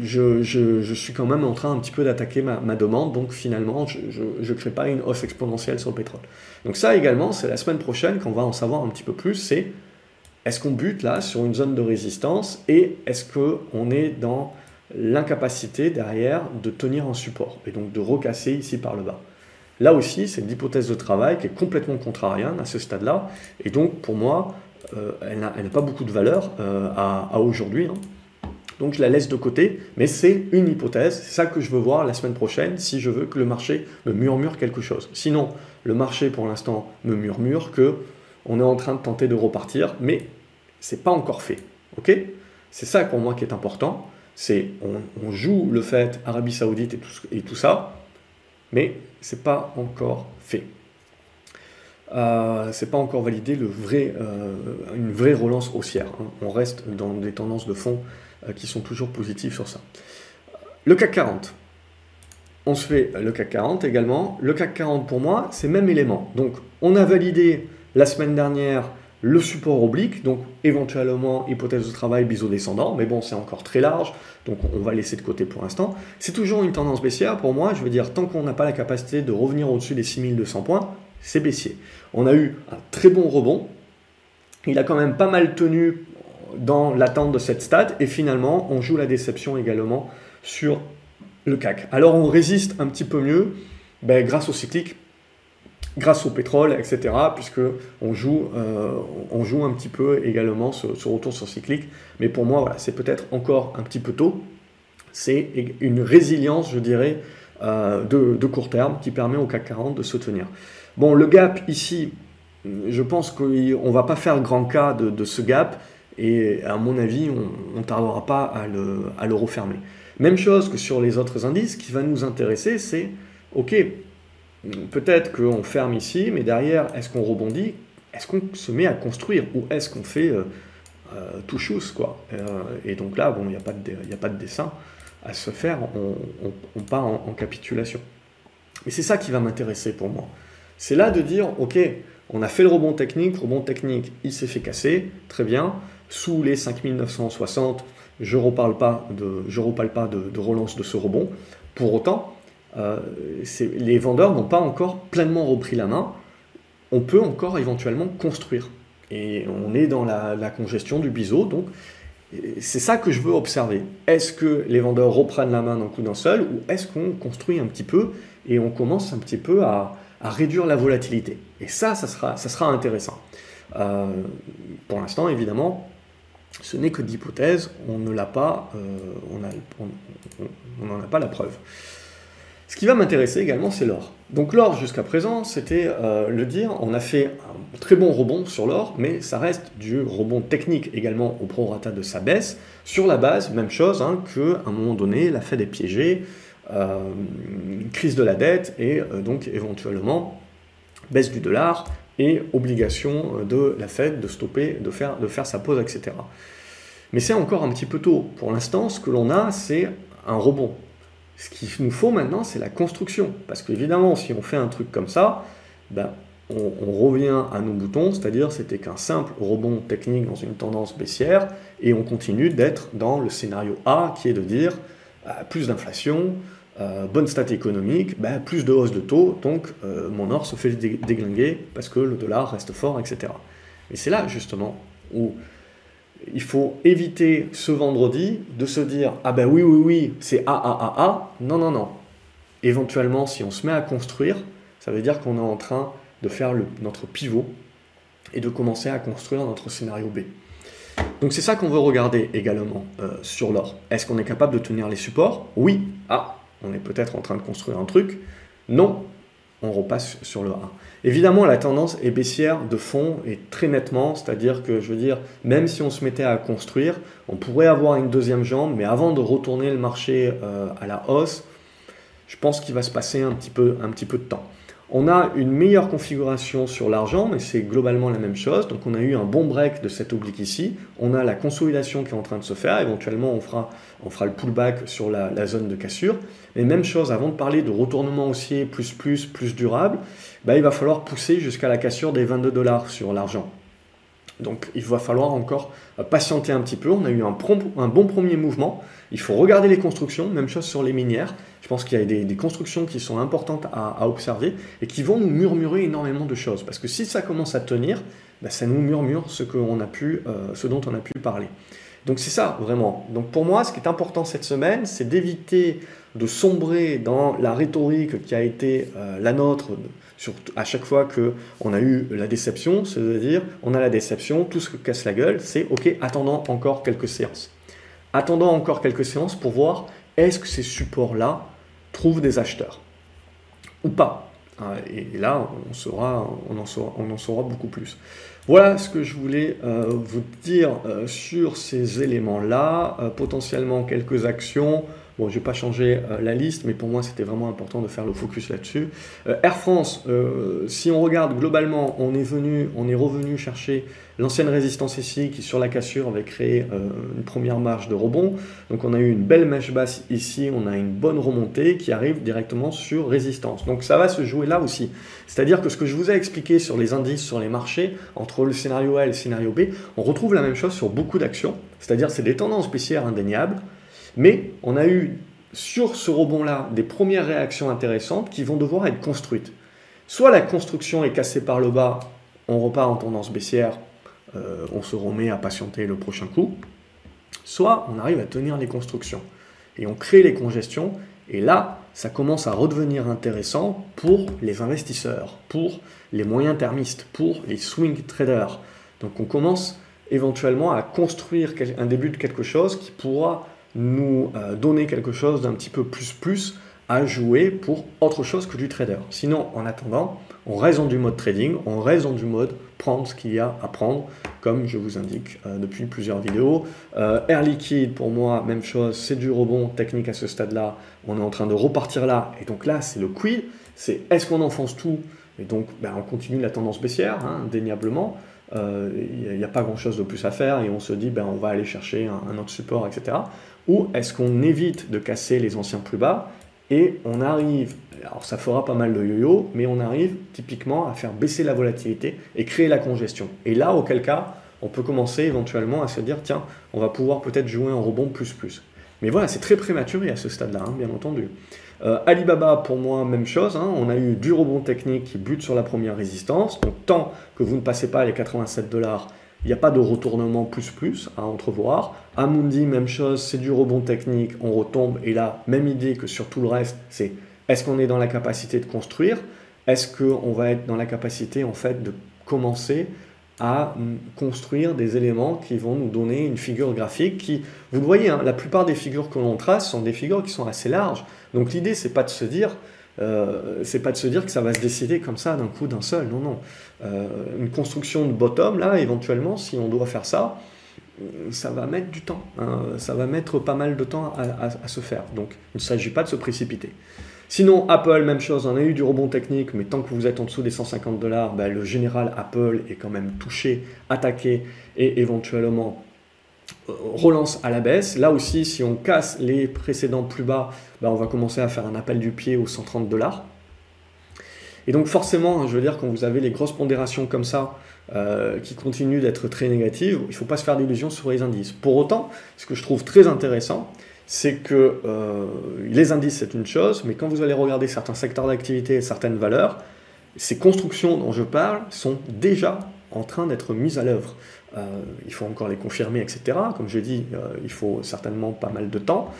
je, je, suis quand même en train un petit peu d'attaquer ma, ma, demande, donc finalement, je ne crée pas une hausse exponentielle sur le pétrole. Donc ça également, c'est la semaine prochaine qu'on va en savoir un petit peu plus, c'est est-ce qu'on bute là sur une zone de résistance et est-ce qu'on est dans l'incapacité derrière de tenir un support et donc de recasser ici par le bas. Là aussi, c'est l'hypothèse de travail qui est complètement contrarienne à ce stade-là. Et donc, pour moi, elle n'a pas beaucoup de valeur à, aujourd'hui. Hein. Donc je la laisse de côté, mais c'est une hypothèse, c'est ça que je veux voir la semaine prochaine si je veux que le marché me murmure quelque chose. Sinon, le marché pour l'instant me murmure que on est en train de tenter de repartir, mais c'est pas encore fait. Ok? C'est ça pour moi qui est important. C'est on, joue le fait Arabie Saoudite et tout, ça, mais c'est pas encore fait. Euh, c'est pas encore validé euh, une vraie relance haussière. Hein. On reste dans des tendances de fond euh, qui sont toujours positifs sur ça. Le CAC 40. On se fait le CAC 40 également. Le CAC 40 pour moi, c'est même élément. Donc on a validé la semaine dernière le support oblique, donc éventuellement hypothèse de travail biseau descendant, mais bon c'est encore très large, donc on va laisser de côté pour l'instant. C'est toujours une tendance baissière pour moi, je veux dire tant qu'on n'a pas la capacité de revenir au-dessus des 6200 points, c'est baissier. On a eu un très bon rebond, il a quand même pas mal tenu dans l'attente de cette stade et finalement on joue la déception également sur le CAC. Alors on résiste un petit peu mieux ben, grâce au cyclique, grâce au pétrole, etc. Puisque on joue, euh, on joue un petit peu également ce, retour sur cyclique. Mais pour moi, c'est peut-être encore un petit peu tôt. C'est une résilience, je dirais, euh, de, court terme qui permet au CAC 40 de se tenir. Bon, le gap ici, je pense qu'on ne va pas faire grand cas de ce gap. Et à mon avis, on ne tardera pas à le, à le, refermer. Même chose que sur les autres indices, ce qui va nous intéresser, c'est, ok, peut-être qu'on ferme ici, mais derrière, est-ce qu'on rebondit? Est-ce qu'on se met à construire? Ou est-ce qu'on fait euh, euh tout chose quoi? Euh, Et donc là, bon, il n'y a, pas de, a pas de dessin à se faire, on, part en, capitulation. Mais c'est ça qui va m'intéresser pour moi. C'est là de dire, ok, on a fait le rebond technique, rebond technique, il s'est fait casser, très bien sous les 5960, je ne reparle pas, de, je pas de, relance de ce rebond. Pour autant, euh, les vendeurs n'ont pas encore pleinement repris la main. On peut encore éventuellement construire. Et on est dans la, congestion du biseau, donc c'est ça que je veux observer. Est-ce que les vendeurs reprennent la main d'un coup d'un seul, ou est-ce qu'on construit un petit peu et on commence un petit peu à, réduire la volatilité? Et ça, ça sera, intéressant. Euh, pour l'instant, évidemment, ce n'est que d'hypothèse, on ne l'a pas, euh, on n'en a, pas la preuve. Ce qui va m'intéresser également, c'est l'or. Donc l'or, jusqu'à présent, c'était euh, le dire, on a fait un très bon rebond sur l'or, mais ça reste du rebond technique également au prorata de sa baisse, sur la base, même chose, hein, qu'à un moment donné, la Fed est piégée, euh, crise de la dette, et donc éventuellement baisse du dollar, et obligation de la Fed de stopper, de faire, de faire sa pause, etc. Mais c'est encore un petit peu tôt. Pour l'instant, ce que l'on a, c'est un rebond. Ce qu'il nous faut maintenant, c'est la construction. Parce qu'évidemment, si on fait un truc comme ça, ben, on, revient à nos boutons, c'est-à-dire c'était qu'un simple rebond technique dans une tendance baissière, et on continue d'être dans le scénario A, qui est de dire euh, plus d'inflation, euh, bonne stat économique, ben, plus de hausse de taux, donc euh, mon or se fait déglinguer parce que le dollar reste fort, etc. Et c'est là justement où il faut éviter ce vendredi de se dire ah ben oui oui oui c'est A A A A non non non. Éventuellement si on se met à construire ça veut dire qu'on est en train de faire notre pivot et de commencer à construire notre scénario B. Donc c'est ça qu'on veut regarder également euh, sur l'or. Est-ce qu'on est capable de tenir les supports? Oui. Ah on est peut-être en train de construire un truc. Non, on repasse sur le 1. Évidemment, la tendance est baissière de fond et très nettement, c'est-à-dire que je veux dire, même si on se mettait à construire, on pourrait avoir une deuxième jambe, mais avant de retourner le marché euh, à la hausse, je pense qu'il va se passer un petit peu, un petit peu de temps. On a une meilleure configuration sur l'argent, mais c'est globalement la même chose. Donc on a eu un bon break de cette oblique ici. On a la consolidation qui est en train de se faire. Éventuellement, on fera, on fera le pullback sur la, zone de cassure. Mais même chose, avant de parler de retournement haussier plus plus plus durable, bah, il va falloir pousser jusqu'à la cassure des 22 dollars sur l'argent. Donc il va falloir encore patienter un petit peu. On a eu un, un bon premier mouvement. Il faut regarder les constructions, même chose sur les minières. Je pense qu'il y a des, constructions qui sont importantes à, observer et qui vont nous murmurer énormément de choses. Parce que si ça commence à tenir, bah, ça nous murmure ce, a pu, euh, ce dont on a pu parler. Donc c'est ça vraiment. Donc pour moi, ce qui est important cette semaine, c'est d'éviter de sombrer dans la rhétorique qui a été euh, la nôtre à chaque fois qu'on a eu la déception, c'est-à-dire on a la déception, tout ce que casse la gueule, c'est ok, attendons encore quelques séances. Attendons encore quelques séances pour voir est-ce que ces supports-là trouvent des acheteurs ou pas. Ah, et là, on, on, saura, on en saura beaucoup plus. Voilà ce que je voulais euh, vous dire euh, sur ces éléments-là. Euh, potentiellement quelques actions. Bon, je vais pas changer la liste, mais pour moi, c'était vraiment important de faire le focus là-dessus. Air France, si on regarde globalement, on est venu, on est revenu chercher L'ancienne résistance ici, qui sur la cassure avait créé euh, une première marge de rebond. Donc on a eu une belle mèche basse ici, on a une bonne remontée qui arrive directement sur résistance. Donc ça va se jouer là aussi. C'est-à-dire que ce que je vous ai expliqué sur les indices, sur les marchés, entre le scénario A et le scénario B, on retrouve la même chose sur beaucoup d'actions. C'est-à-dire c'est des tendances baissières indéniables, mais on a eu sur ce rebond-là des premières réactions intéressantes qui vont devoir être construites. Soit la construction est cassée par le bas, on repart en tendance baissière, euh, on se remet à patienter le prochain coup, soit on arrive à tenir les constructions et on crée les congestions, et là, ça commence à redevenir intéressant pour les investisseurs, pour les moyens termistes, pour les swing traders. Donc on commence éventuellement à construire un début de quelque chose qui pourra nous euh, donner quelque chose d'un petit peu plus plus à jouer pour autre chose que du trader. Sinon, en attendant, on reste dans du mode trading, on reste dans du mode prendre ce qu'il y a à prendre, comme je vous indique euh, depuis plusieurs vidéos. Euh, Air Liquide, pour moi, même chose, c'est du rebond technique à ce stade-là. On est en train de repartir là, et donc là, c'est le quid, c'est est-ce qu'on enfonce tout? Et donc, ben, on continue la tendance baissière, hein, indéniablement. Il euh, n'y a, pas grand-chose de plus à faire, et on se dit, ben, on va aller chercher un, un autre support, etc. Ou est-ce qu'on évite de casser les anciens plus bas et on arrive, alors ça fera pas mal de yo-yo, mais on arrive typiquement à faire baisser la volatilité et créer la congestion. Et là, auquel cas, on peut commencer éventuellement à se dire, tiens, on va pouvoir peut-être jouer en rebond plus plus. Mais voilà, c'est très prématuré à ce stade-là, hein, bien entendu. Euh, Alibaba, pour moi, même chose. Hein. on a eu du rebond technique qui bute sur la première résistance. Donc, tant que vous ne passez pas les 87 dollars, il n'y a pas de retournement plus plus à entrevoir. Amundi, même chose, c'est du rebond technique, on retombe. Et là, même idée que sur tout le reste, c'est est-ce qu'on est dans la capacité de construire? Est-ce qu'on va être dans la capacité en fait de commencer à construire des éléments qui vont nous donner une figure graphique qui, vous le voyez, hein, la plupart des figures que l'on trace sont des figures qui sont assez larges. Donc l'idée, c'est pas de se dire, euh, c'est pas de se dire que ça va se décider comme ça d'un coup, d'un seul. Non, non. Euh, une construction de bottom, là, éventuellement, si on doit faire ça, ça va mettre du temps. Hein. ça va mettre pas mal de temps à, se faire. Donc, il ne s'agit pas de se précipiter. Sinon, Apple, même chose, on a eu du rebond technique, mais tant que vous êtes en dessous des 150 dollars, ben, le général Apple est quand même touché, attaqué et éventuellement euh, relance à la baisse. Là aussi, si on casse les précédents plus bas, ben, on va commencer à faire un appel du pied aux 130 dollars. Et donc forcément, hein, je veux dire, quand vous avez les grosses pondérations comme ça, euh, qui continuent d'être très négatives, il ne faut pas se faire d'illusions sur les indices. Pour autant, ce que je trouve très intéressant, c'est que euh, les indices, c'est une chose, mais quand vous allez regarder certains secteurs d'activité et certaines valeurs, ces constructions dont je parle sont déjà en train d'être mises à l'œuvre. Euh, il faut encore les confirmer, etc. Comme je dis, il faut certainement pas mal de temps,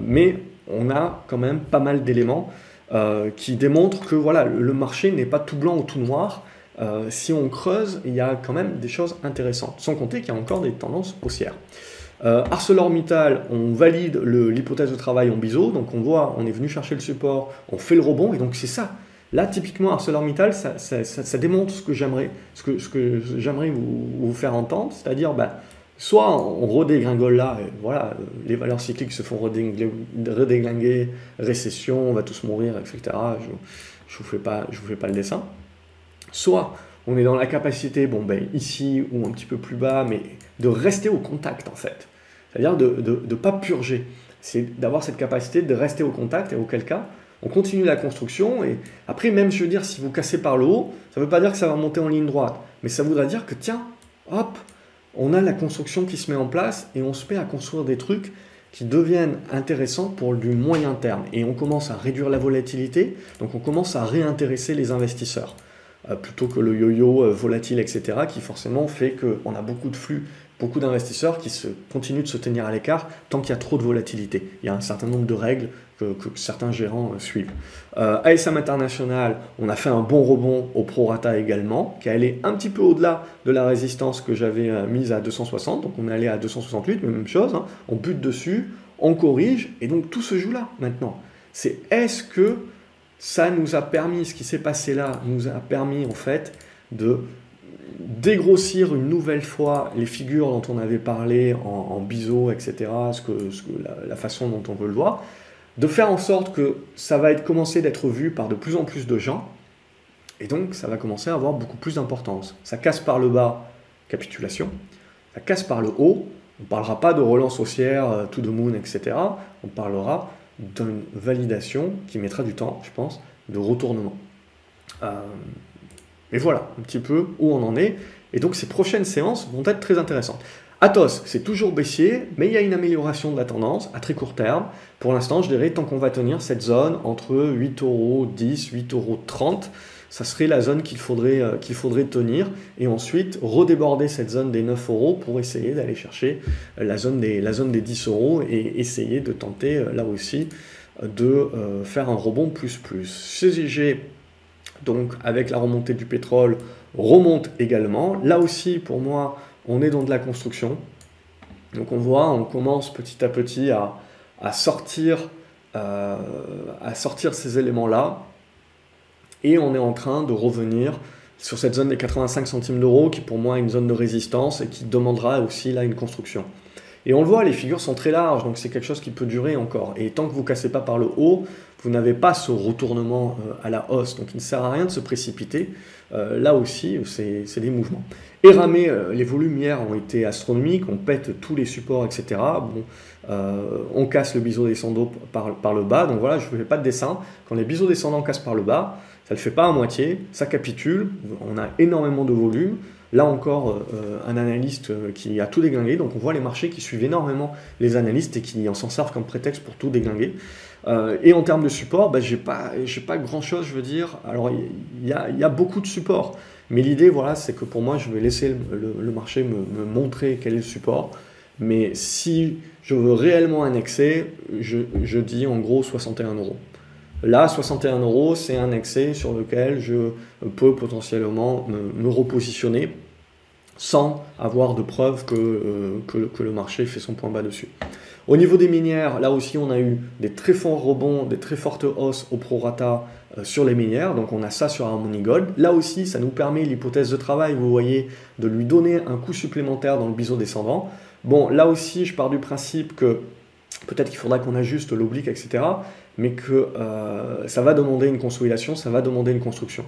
mais on a quand même pas mal d'éléments euh, qui démontre que voilà, le marché n'est pas tout blanc ou tout noir. Euh, si on creuse, il y a quand même des choses intéressantes, sans compter qu'il y a encore des tendances haussières. Euh, ArcelorMittal, on valide l'hypothèse de travail en biseau, donc on voit, on est venu chercher le support, on fait le rebond, et donc c'est ça. Là, typiquement, ArcelorMittal, ça, démontre ce que j'aimerais ce que, j'aimerais vous, faire entendre, c'est-à-dire, bah, soit on redégringole là, et voilà, les valeurs cycliques se font redéglinguer, récession, on va tous mourir, etc. Je ne vous, fais pas, vous fais pas le dessin. Soit on est dans la capacité, bon ben ici ou un petit peu plus bas, mais de rester au contact en fait. C'est-à-dire de ne pas purger. C'est d'avoir cette capacité de rester au contact et auquel cas, on continue la construction et après même je veux si vous cassez par le haut, ça ne veut pas dire que ça va monter en ligne droite, mais ça voudrait dire que tiens, hop, on a la construction qui se met en place et on se met à construire des trucs qui deviennent intéressants pour du moyen terme. Et on commence à réduire la volatilité, donc on commence à réintéresser les investisseurs. plutôt que le yo-yo volatile, etc., qui forcément fait qu'on a beaucoup de flux beaucoup d'investisseurs qui se, continuent de se tenir à l'écart tant qu'il y a trop de volatilité. Il y a un certain nombre de règles que, certains gérants euh, suivent. Euh, ASM International, on a fait un bon rebond au prorata également, qui est allé un petit peu au-delà de la résistance que j'avais euh, mise à 260, donc on est allé à 268, mais même chose, hein. on bute dessus, on corrige, et donc tout se joue là maintenant. C'est est-ce que ça nous a permis, ce qui s'est passé là, nous a permis en fait de dégrossir une nouvelle fois les figures dont on avait parlé en, biseau, etc., ce que, la, façon dont on veut le voir, de faire en sorte que ça va être commencer d'être vu par de plus en plus de gens, et donc ça va commencer à avoir beaucoup plus d'importance. Ça casse par le bas, capitulation, ça casse par le haut, on ne parlera pas de relance haussière, euh, to the moon, etc., on parlera d'une validation qui mettra du temps, je pense, de retournement. Euh, et voilà un petit peu où on en est. Et donc ces prochaines séances vont être très intéressantes. Atos, c'est toujours baissier, mais il y a une amélioration de la tendance à très court terme. Pour l'instant, je dirais, tant qu'on va tenir cette zone entre 8,10€, 8,30€, ça serait la zone qu'il faudrait, euh, qu'il faudrait tenir. Et ensuite, redéborder cette zone des 9 euros pour essayer d'aller chercher la zone des, la zone des 10 euros et essayer de tenter euh, là aussi de euh, faire un rebond plus plus. CGG, donc avec la remontée du pétrole, remonte également. Là aussi, pour moi, on est dans de la construction. Donc on voit, on commence petit à petit à, sortir, euh, à sortir ces éléments-là. Et on est en train de revenir sur cette zone des 85 centimes d'euros qui pour moi est une zone de résistance et qui demandera aussi là une construction. Et on le voit, les figures sont très larges, donc c'est quelque chose qui peut durer encore. Et tant que vous ne cassez pas par le haut, vous n'avez pas ce retournement euh, à la hausse, donc il ne sert à rien de se précipiter. Euh, là aussi, c'est des mouvements. Et ramé, euh, les volumes hier ont été astronomiques, on pète tous les supports, etc. On casse le biseau descendant par, par le bas, donc voilà, je ne fais pas de dessin. Quand les biseaux descendants cassent par le bas, ça ne le fait pas à moitié, ça capitule, on a énormément de volume. Là encore, un analyste qui a tout déglingué, donc on voit les marchés qui suivent énormément les analystes et qui en s'en servent comme prétexte pour tout déglinguer. Euh, et en termes de support, bah, j'ai pas, pas grand chose, je veux dire. Alors, il y, a, beaucoup de support. Mais l'idée, voilà, c'est que pour moi, je vais laisser le, marché me, montrer quel est le support. Mais si je veux réellement un excès, je, dis en gros 61 euros. Là, 61 euros, c'est un excès sur lequel je peux potentiellement me, repositionner sans avoir de preuves que, euh, que le marché fait son point bas dessus. Au niveau des minières, là aussi, on a eu des très forts rebonds, des très fortes hausses au prorata euh, sur les minières. Donc, on a ça sur Harmony Gold. Là aussi, ça nous permet, l'hypothèse de travail, vous voyez, de lui donner un coup supplémentaire dans le biseau descendant. Bon, là aussi, je pars du principe que peut-être qu'il faudra qu'on ajuste l'oblique, etc. Mais que euh, ça va demander une consolidation, ça va demander une construction.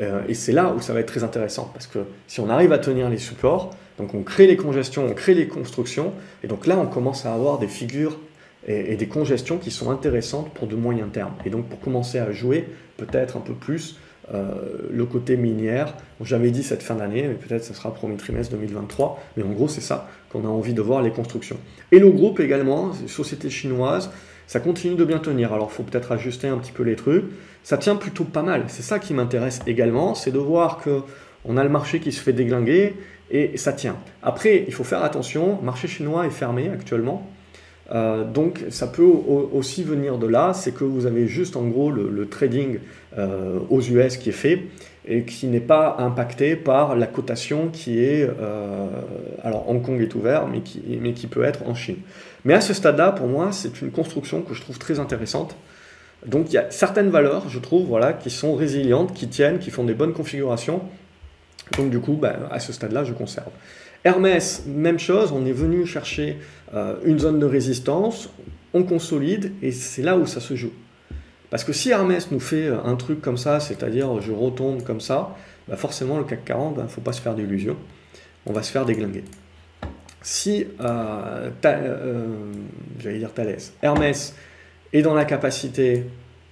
Euh, et c'est là où ça va être très intéressant, parce que si on arrive à tenir les supports, donc on crée les congestions, on crée les constructions, et donc là on commence à avoir des figures et, des congestions qui sont intéressantes pour de moyen terme. Et donc pour commencer à jouer peut-être un peu plus euh, le côté minière, j'avais dit cette fin d'année, mais peut-être ce sera premier trimestre 2023, mais en gros c'est ça qu'on a envie de voir les constructions. Et le groupe également, société chinoise, ça continue de bien tenir. Alors, il faut peut-être ajuster un petit peu les trucs. Ça tient plutôt pas mal. C'est ça qui m'intéresse également, c'est de voir que on a le marché qui se fait déglinguer et ça tient. Après, il faut faire attention. Le marché chinois est fermé actuellement. Euh, donc ça peut aussi venir de là, c'est que vous avez juste en gros le, trading euh, aux US qui est fait et qui n'est pas impacté par la cotation qui est, euh, alors Hong Kong est ouvert, mais qui, mais qui peut être en Chine. Mais à ce stade-là, pour moi, c'est une construction que je trouve très intéressante. Donc il y a certaines valeurs, je trouve, voilà, qui sont résilientes, qui tiennent, qui font des bonnes configurations. Donc du coup, ben, à ce stade-là, je conserve. Hermès, même chose, on est venu chercher euh, une zone de résistance, on consolide, et c'est là où ça se joue. Parce que si Hermès nous fait un truc comme ça, c'est-à-dire je retombe comme ça, ben, forcément le CAC 40, il ne faut pas se faire d'illusions, on va se faire déglinguer si, euh, euh, j'allais dire Thalès, Hermès est dans la capacité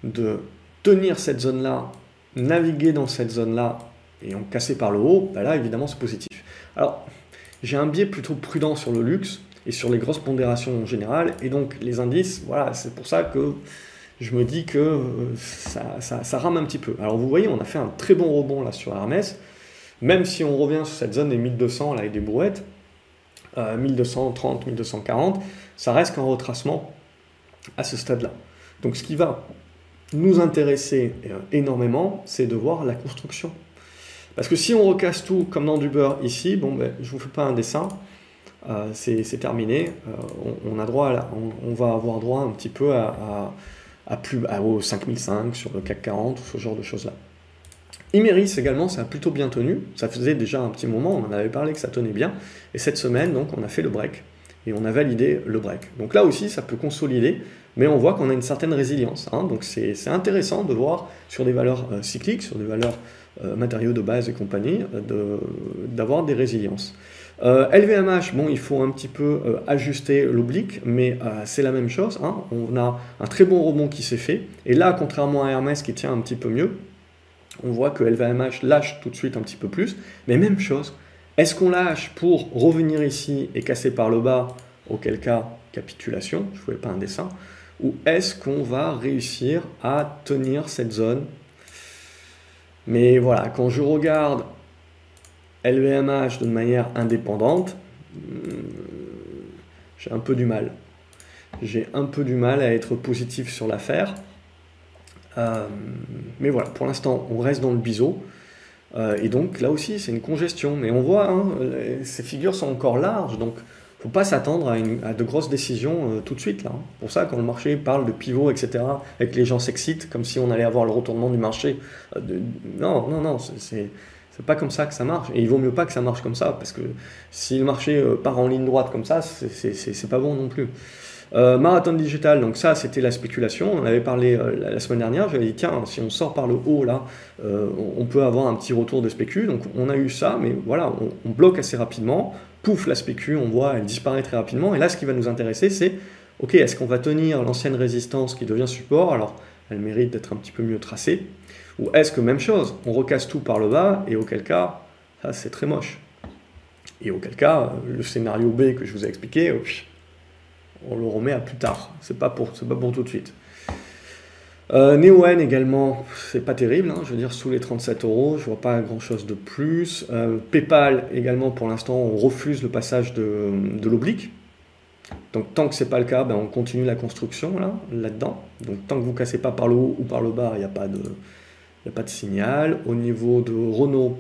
de tenir cette zone-là, naviguer dans cette zone-là et en casser par le haut, bah là évidemment c'est positif. Alors j'ai un biais plutôt prudent sur le luxe et sur les grosses pondérations en général, et donc les indices, voilà, c'est pour ça que je me dis que ça, rame un petit peu. Alors vous voyez, on a fait un très bon rebond là sur Hermès, même si on revient sur cette zone des 1200 là avec des brouettes, 1230, 1240, ça reste qu'un retracement à ce stade-là. Donc ce qui va nous intéresser énormément, c'est de voir la construction. Parce que si on recasse tout comme dans du beurre ici, bon ben, je vous fais pas un dessin, euh, c'est terminé. Euh, on, va avoir droit un petit peu à, plus à, au 5005 sur le CAC 40 ou ce genre de choses là. Imeris également, ça a plutôt bien tenu. Ça faisait déjà un petit moment, on en avait parlé que ça tenait bien. Et cette semaine, donc, on a fait le break et on a validé le break. Donc là aussi, ça peut consolider, mais on voit qu'on a une certaine résilience. Hein. donc c'est intéressant de voir sur des valeurs euh, cycliques, sur des valeurs matériaux de base et compagnie, d'avoir des résiliences. LVMH, euh, bon, il faut un petit peu euh, ajuster l'oblique, mais euh, c'est la même chose. Hein. On a un très bon rebond qui s'est fait. Et là, contrairement à Hermès qui tient un petit peu mieux, on voit que LVMH lâche tout de suite un petit peu plus. Mais même chose, est-ce qu'on lâche pour revenir ici et casser par le bas, auquel cas capitulation, je ne voulais pas un dessin, ou est-ce qu'on va réussir à tenir cette zone? Mais voilà, quand je regarde LVMH de manière indépendante, hmm, j'ai un peu du mal. J'ai un peu du mal à être positif sur l'affaire. Euh, mais voilà, pour l'instant, on reste dans le biseau. Euh, et donc là aussi, c'est une congestion. Mais on voit, hein, ces figures sont encore larges, donc il ne faut pas s'attendre à, de grosses décisions euh, tout de suite. Là, hein. Pour ça, quand le marché parle de pivot, etc., et que les gens s'excitent comme si on allait avoir le retournement du marché, non, non, non, c'est c'est pas comme ça que ça marche. Et il vaut mieux pas que ça marche comme ça, parce que si le marché euh, part en ligne droite comme ça, c'est pas bon non plus. Euh, marathon digital, donc ça c'était la spéculation. On avait parlé euh, la, semaine dernière. J'avais dit tiens, si on sort par le haut là, on peut avoir un petit retour de spécu. Donc on a eu ça, mais voilà, on, bloque assez rapidement. Pouf, la spécu, on voit, elle disparaît très rapidement. Et là, ce qui va nous intéresser, c'est ok, est-ce qu'on va tenir l'ancienne résistance qui devient support? Alors, elle mérite d'être un petit peu mieux tracée. Ou est-ce que même chose, on recasse tout par le bas et auquel cas, ça c'est très moche. Et auquel cas, le scénario B que je vous ai expliqué, on le remet à plus tard. C'est pas pour, pas pour tout de suite. Euh, NeoN également, c'est pas terrible, hein. je veux dire sous les 37 euros, je vois pas grand chose de plus. Euh, PayPal également, pour l'instant, on refuse le passage de, l'oblique. Donc tant que c'est pas le cas, ben, on continue la construction là, là-dedans. Donc tant que vous cassez pas par le haut ou par le bas, il n'y a a pas de signal. Au niveau de Renault,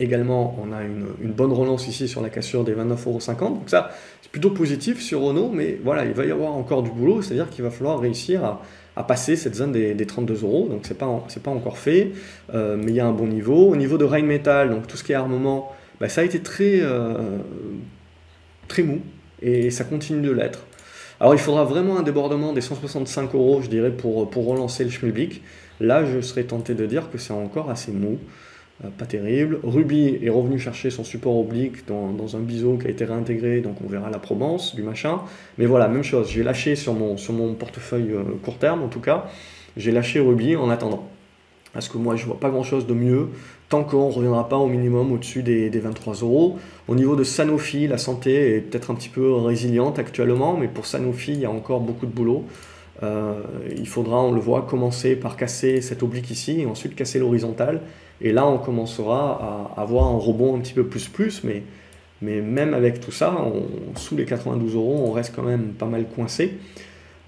également, on a une, bonne relance ici sur la cassure des 29,50€. Donc ça, c'est plutôt positif sur Renault, mais voilà, il va y avoir encore du boulot, c'est-à-dire qu'il va falloir réussir à, passer cette zone des, 32 euros. Donc c'est pas, pas encore fait, euh, mais il y a un bon niveau. Au niveau de Rheinmetall, donc tout ce qui est armement, bah, ça a été très, euh, très mou, et ça continue de l'être. Alors il faudra vraiment un débordement des 165 euros, je dirais, pour, pour relancer le Schmilblick. Là, je serais tenté de dire que c'est encore assez mou, pas terrible. Ruby est revenu chercher son support oblique dans, un biseau qui a été réintégré, donc on verra la probance du machin. Mais voilà, même chose, j'ai lâché sur mon, sur mon portefeuille euh, court terme en tout cas, j'ai lâché Ruby en attendant. Parce que moi, je vois pas grand chose de mieux tant qu'on ne reviendra pas au minimum au-dessus des, des, 23 euros. Au niveau de Sanofi, la santé est peut-être un petit peu résiliente actuellement, mais pour Sanofi, il y a encore beaucoup de boulot. Euh, il faudra, on le voit, commencer par casser cette oblique ici et ensuite casser l'horizontale. Et là, on commencera à avoir un rebond un petit peu plus plus, mais, mais même avec tout ça, sous les 92 euros, on reste quand même pas mal coincé.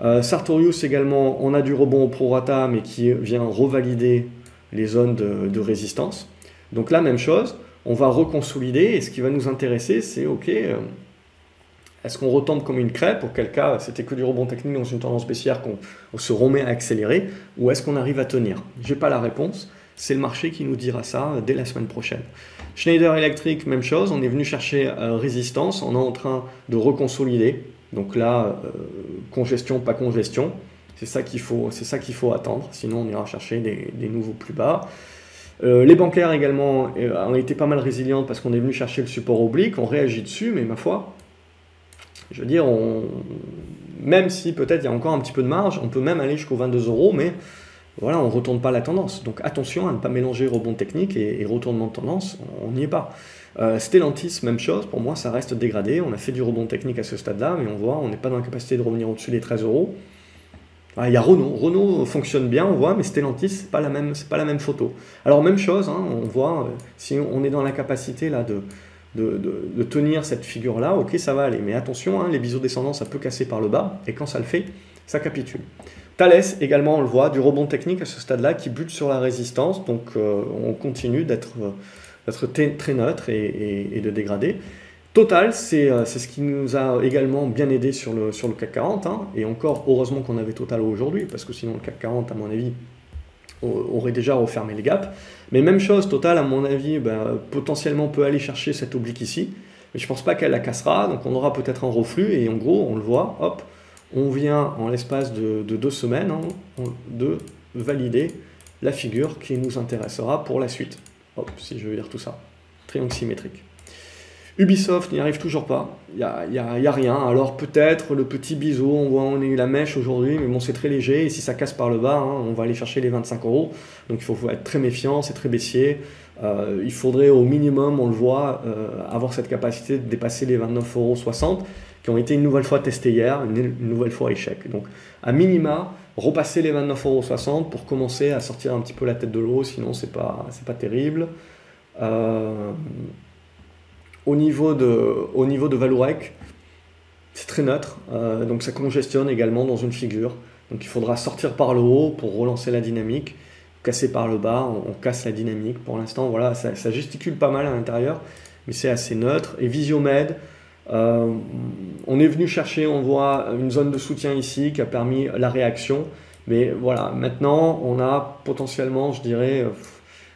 Euh, Sartorius également, on a du rebond au prorata, mais qui vient revalider les zones de, résistance. Donc là, même chose, on va reconsolider, et ce qui va nous intéresser, c'est, ok, euh, est-ce qu'on retombe comme une crêpe, auquel cas c'était que du rebond technique dans une tendance baissière qu'on se remet à accélérer, ou est-ce qu'on arrive à tenir? Je n'ai pas la réponse, c'est le marché qui nous dira ça dès la semaine prochaine. Schneider Electric, même chose, on est venu chercher euh, résistance, on est en train de reconsolider, donc là, euh, congestion, pas congestion, c'est ça qu'il faut, qu'il faut attendre, sinon on ira chercher des, nouveaux plus bas. Euh, les bancaires également ont été pas mal résilientes parce qu'on est venu chercher le support oblique, on réagit dessus, mais ma foi, je veux dire, même si peut-être il y a encore un petit peu de marge, on peut même aller jusqu'aux 22 euros, mais voilà, on ne retourne pas la tendance. Donc attention à ne pas mélanger rebond technique et, retournement de tendance, on n'y est pas. Euh, Stellantis, même chose, pour moi ça reste dégradé. On a fait du rebond technique à ce stade-là, mais on voit, on n'est pas dans la capacité de revenir au-dessus des 13 euros. Ah, il y a Renault. Renault fonctionne bien, on voit, mais Stellantis, c'est pas la même, pas la même photo. Alors même chose, hein, on voit, euh, si on est dans la capacité là de, de, tenir cette figure-là, ok, ça va aller. Mais attention, hein, les biseaux descendants, ça peut casser par le bas, et quand ça le fait, ça capitule. Thales, également, on le voit, du rebond technique à ce stade-là qui bute sur la résistance, donc euh, on continue d'être très neutre et, de dégrader. Total, euh, c'est ce qui nous a également bien aidé sur le, sur le CAC 40, hein. et encore heureusement qu'on avait Total aujourd'hui, parce que sinon le CAC 40, à mon avis, aurait déjà refermé les gaps. Mais même chose, Total, à mon avis, ben, potentiellement peut aller chercher cette oblique ici, mais je ne pense pas qu'elle la cassera, donc on aura peut-être un reflux, et en gros, on le voit, hop, on vient en l'espace de, deux semaines hein, de valider la figure qui nous intéressera pour la suite. Hop, si je veux dire tout ça. Triangle symétrique. Ubisoft n'y arrive toujours pas, il n'y a, y a, rien. Alors peut-être le petit biseau, on voit on a eu la mèche aujourd'hui, mais bon c'est très léger, et si ça casse par le bas, hein, on va aller chercher les 25 euros. Donc il faut être très méfiant, c'est très baissier. Euh, il faudrait au minimum, on le voit, euh, avoir cette capacité de dépasser les 29,60 euros qui ont été une nouvelle fois testés hier, une, nouvelle fois échec. Donc à minima, repasser les 29,60 euros pour commencer à sortir un petit peu la tête de l'eau, sinon c'est pas, pas terrible. Euh, au niveau de, au niveau de Valourec, c'est très neutre, euh, donc ça congestionne également dans une figure. Donc il faudra sortir par le haut pour relancer la dynamique, casser par le bas, on, casse la dynamique. Pour l'instant, voilà, ça, gesticule pas mal à l'intérieur, mais c'est assez neutre. Et Visiomed, euh, on est venu chercher, on voit une zone de soutien ici qui a permis la réaction. Mais voilà, maintenant on a potentiellement, je dirais,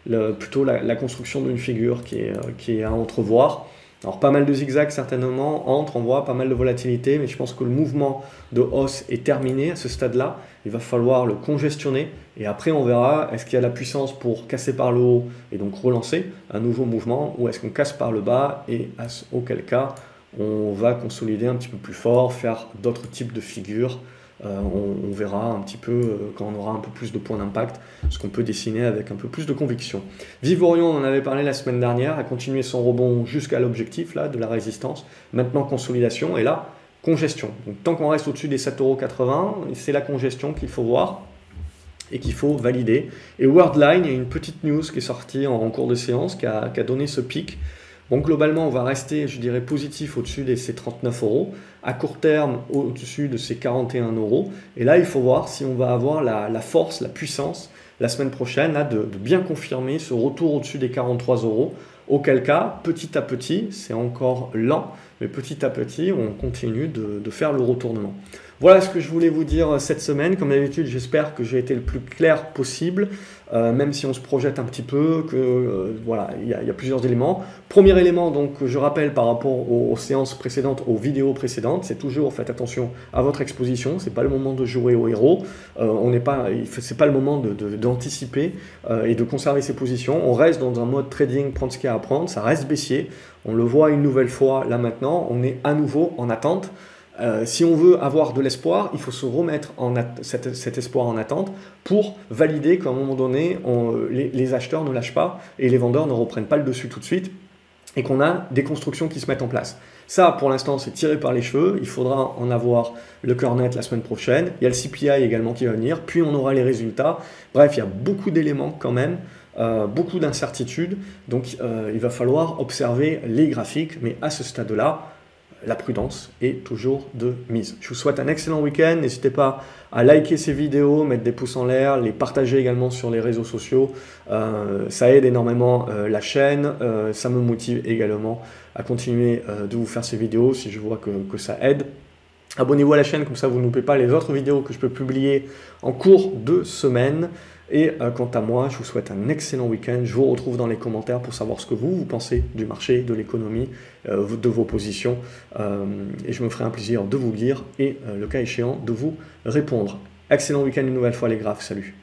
le, plutôt la, construction d'une figure qui est, qui est à entrevoir. Alors pas mal de zigzags certainement, entre, on voit pas mal de volatilité, mais je pense que le mouvement de hausse est terminé à ce stade-là. Il va falloir le congestionner et après on verra est-ce qu'il y a la puissance pour casser par le haut et donc relancer un nouveau mouvement ou est-ce qu'on casse par le bas et auquel cas on va consolider un petit peu plus fort, faire d'autres types de figures euh, on, verra un petit peu euh, quand on aura un peu plus de points d'impact ce qu'on peut dessiner avec un peu plus de conviction. Vivorion, on en avait parlé la semaine dernière, a continué son rebond jusqu'à l'objectif là de la résistance. Maintenant consolidation et là congestion. Donc tant qu'on reste au-dessus des 7,80€, c'est la congestion qu'il faut voir et qu'il faut valider. Et Worldline, il y a une petite news qui est sortie en, cours de séance qui a, qui a donné ce pic Bon, globalement, on va rester, je dirais, positif au-dessus de ces 39 euros, à court terme au-dessus de ces 41 euros. Et là, il faut voir si on va avoir la, force, la puissance la semaine prochaine de, bien confirmer ce retour au-dessus des 43 euros. Auquel cas, petit à petit, c'est encore lent, mais petit à petit, on continue de faire le retournement. Voilà ce que je voulais vous dire cette semaine. Comme d'habitude, j'espère que j'ai été le plus clair possible. Euh, même si on se projette un petit peu, que euh, voilà, il y, a plusieurs éléments. Premier élément, donc, je rappelle par rapport aux, séances précédentes, aux vidéos précédentes, c'est toujours faites attention à votre exposition. C'est pas le moment de jouer au héros. Euh, on n'est pas, c'est pas le moment d'anticiper de, et de conserver ses positions. On reste dans un mode trading, prendre ce qu'il y a à prendre. Ça reste baissier. On le voit une nouvelle fois là maintenant. On est à nouveau en attente. Euh, si on veut avoir de l'espoir, il faut se remettre en cet, espoir en attente pour valider qu'à un moment donné, les, acheteurs ne lâchent pas et les vendeurs ne reprennent pas le dessus tout de suite et qu'on a des constructions qui se mettent en place. Ça, pour l'instant, c'est tiré par les cheveux. Il faudra en avoir le cœur net la semaine prochaine. Il y a le CPI également qui va venir. Puis on aura les résultats. Bref, il y a beaucoup d'éléments quand même. Euh, beaucoup d'incertitudes. Donc euh, il va falloir observer les graphiques. Mais à ce stade-là, la prudence est toujours de mise. Je vous souhaite un excellent week-end. N'hésitez pas à liker ces vidéos, mettre des pouces en l'air, les partager également sur les réseaux sociaux. Euh, ça aide énormément euh, la chaîne. Euh, ça me motive également à continuer de vous faire ces vidéos si je vois que, que ça aide. Abonnez-vous à la chaîne, comme ça vous ne loupez pas les autres vidéos que je peux publier en cours de semaine. Et euh, quant à moi, je vous souhaite un excellent week-end. Je vous retrouve dans les commentaires pour savoir ce que vous, vous pensez du marché, de l'économie, euh, de vos positions. Euh, et je me ferai un plaisir de vous lire et, le cas échéant, de vous répondre. Excellent week-end une nouvelle fois les graphes. Salut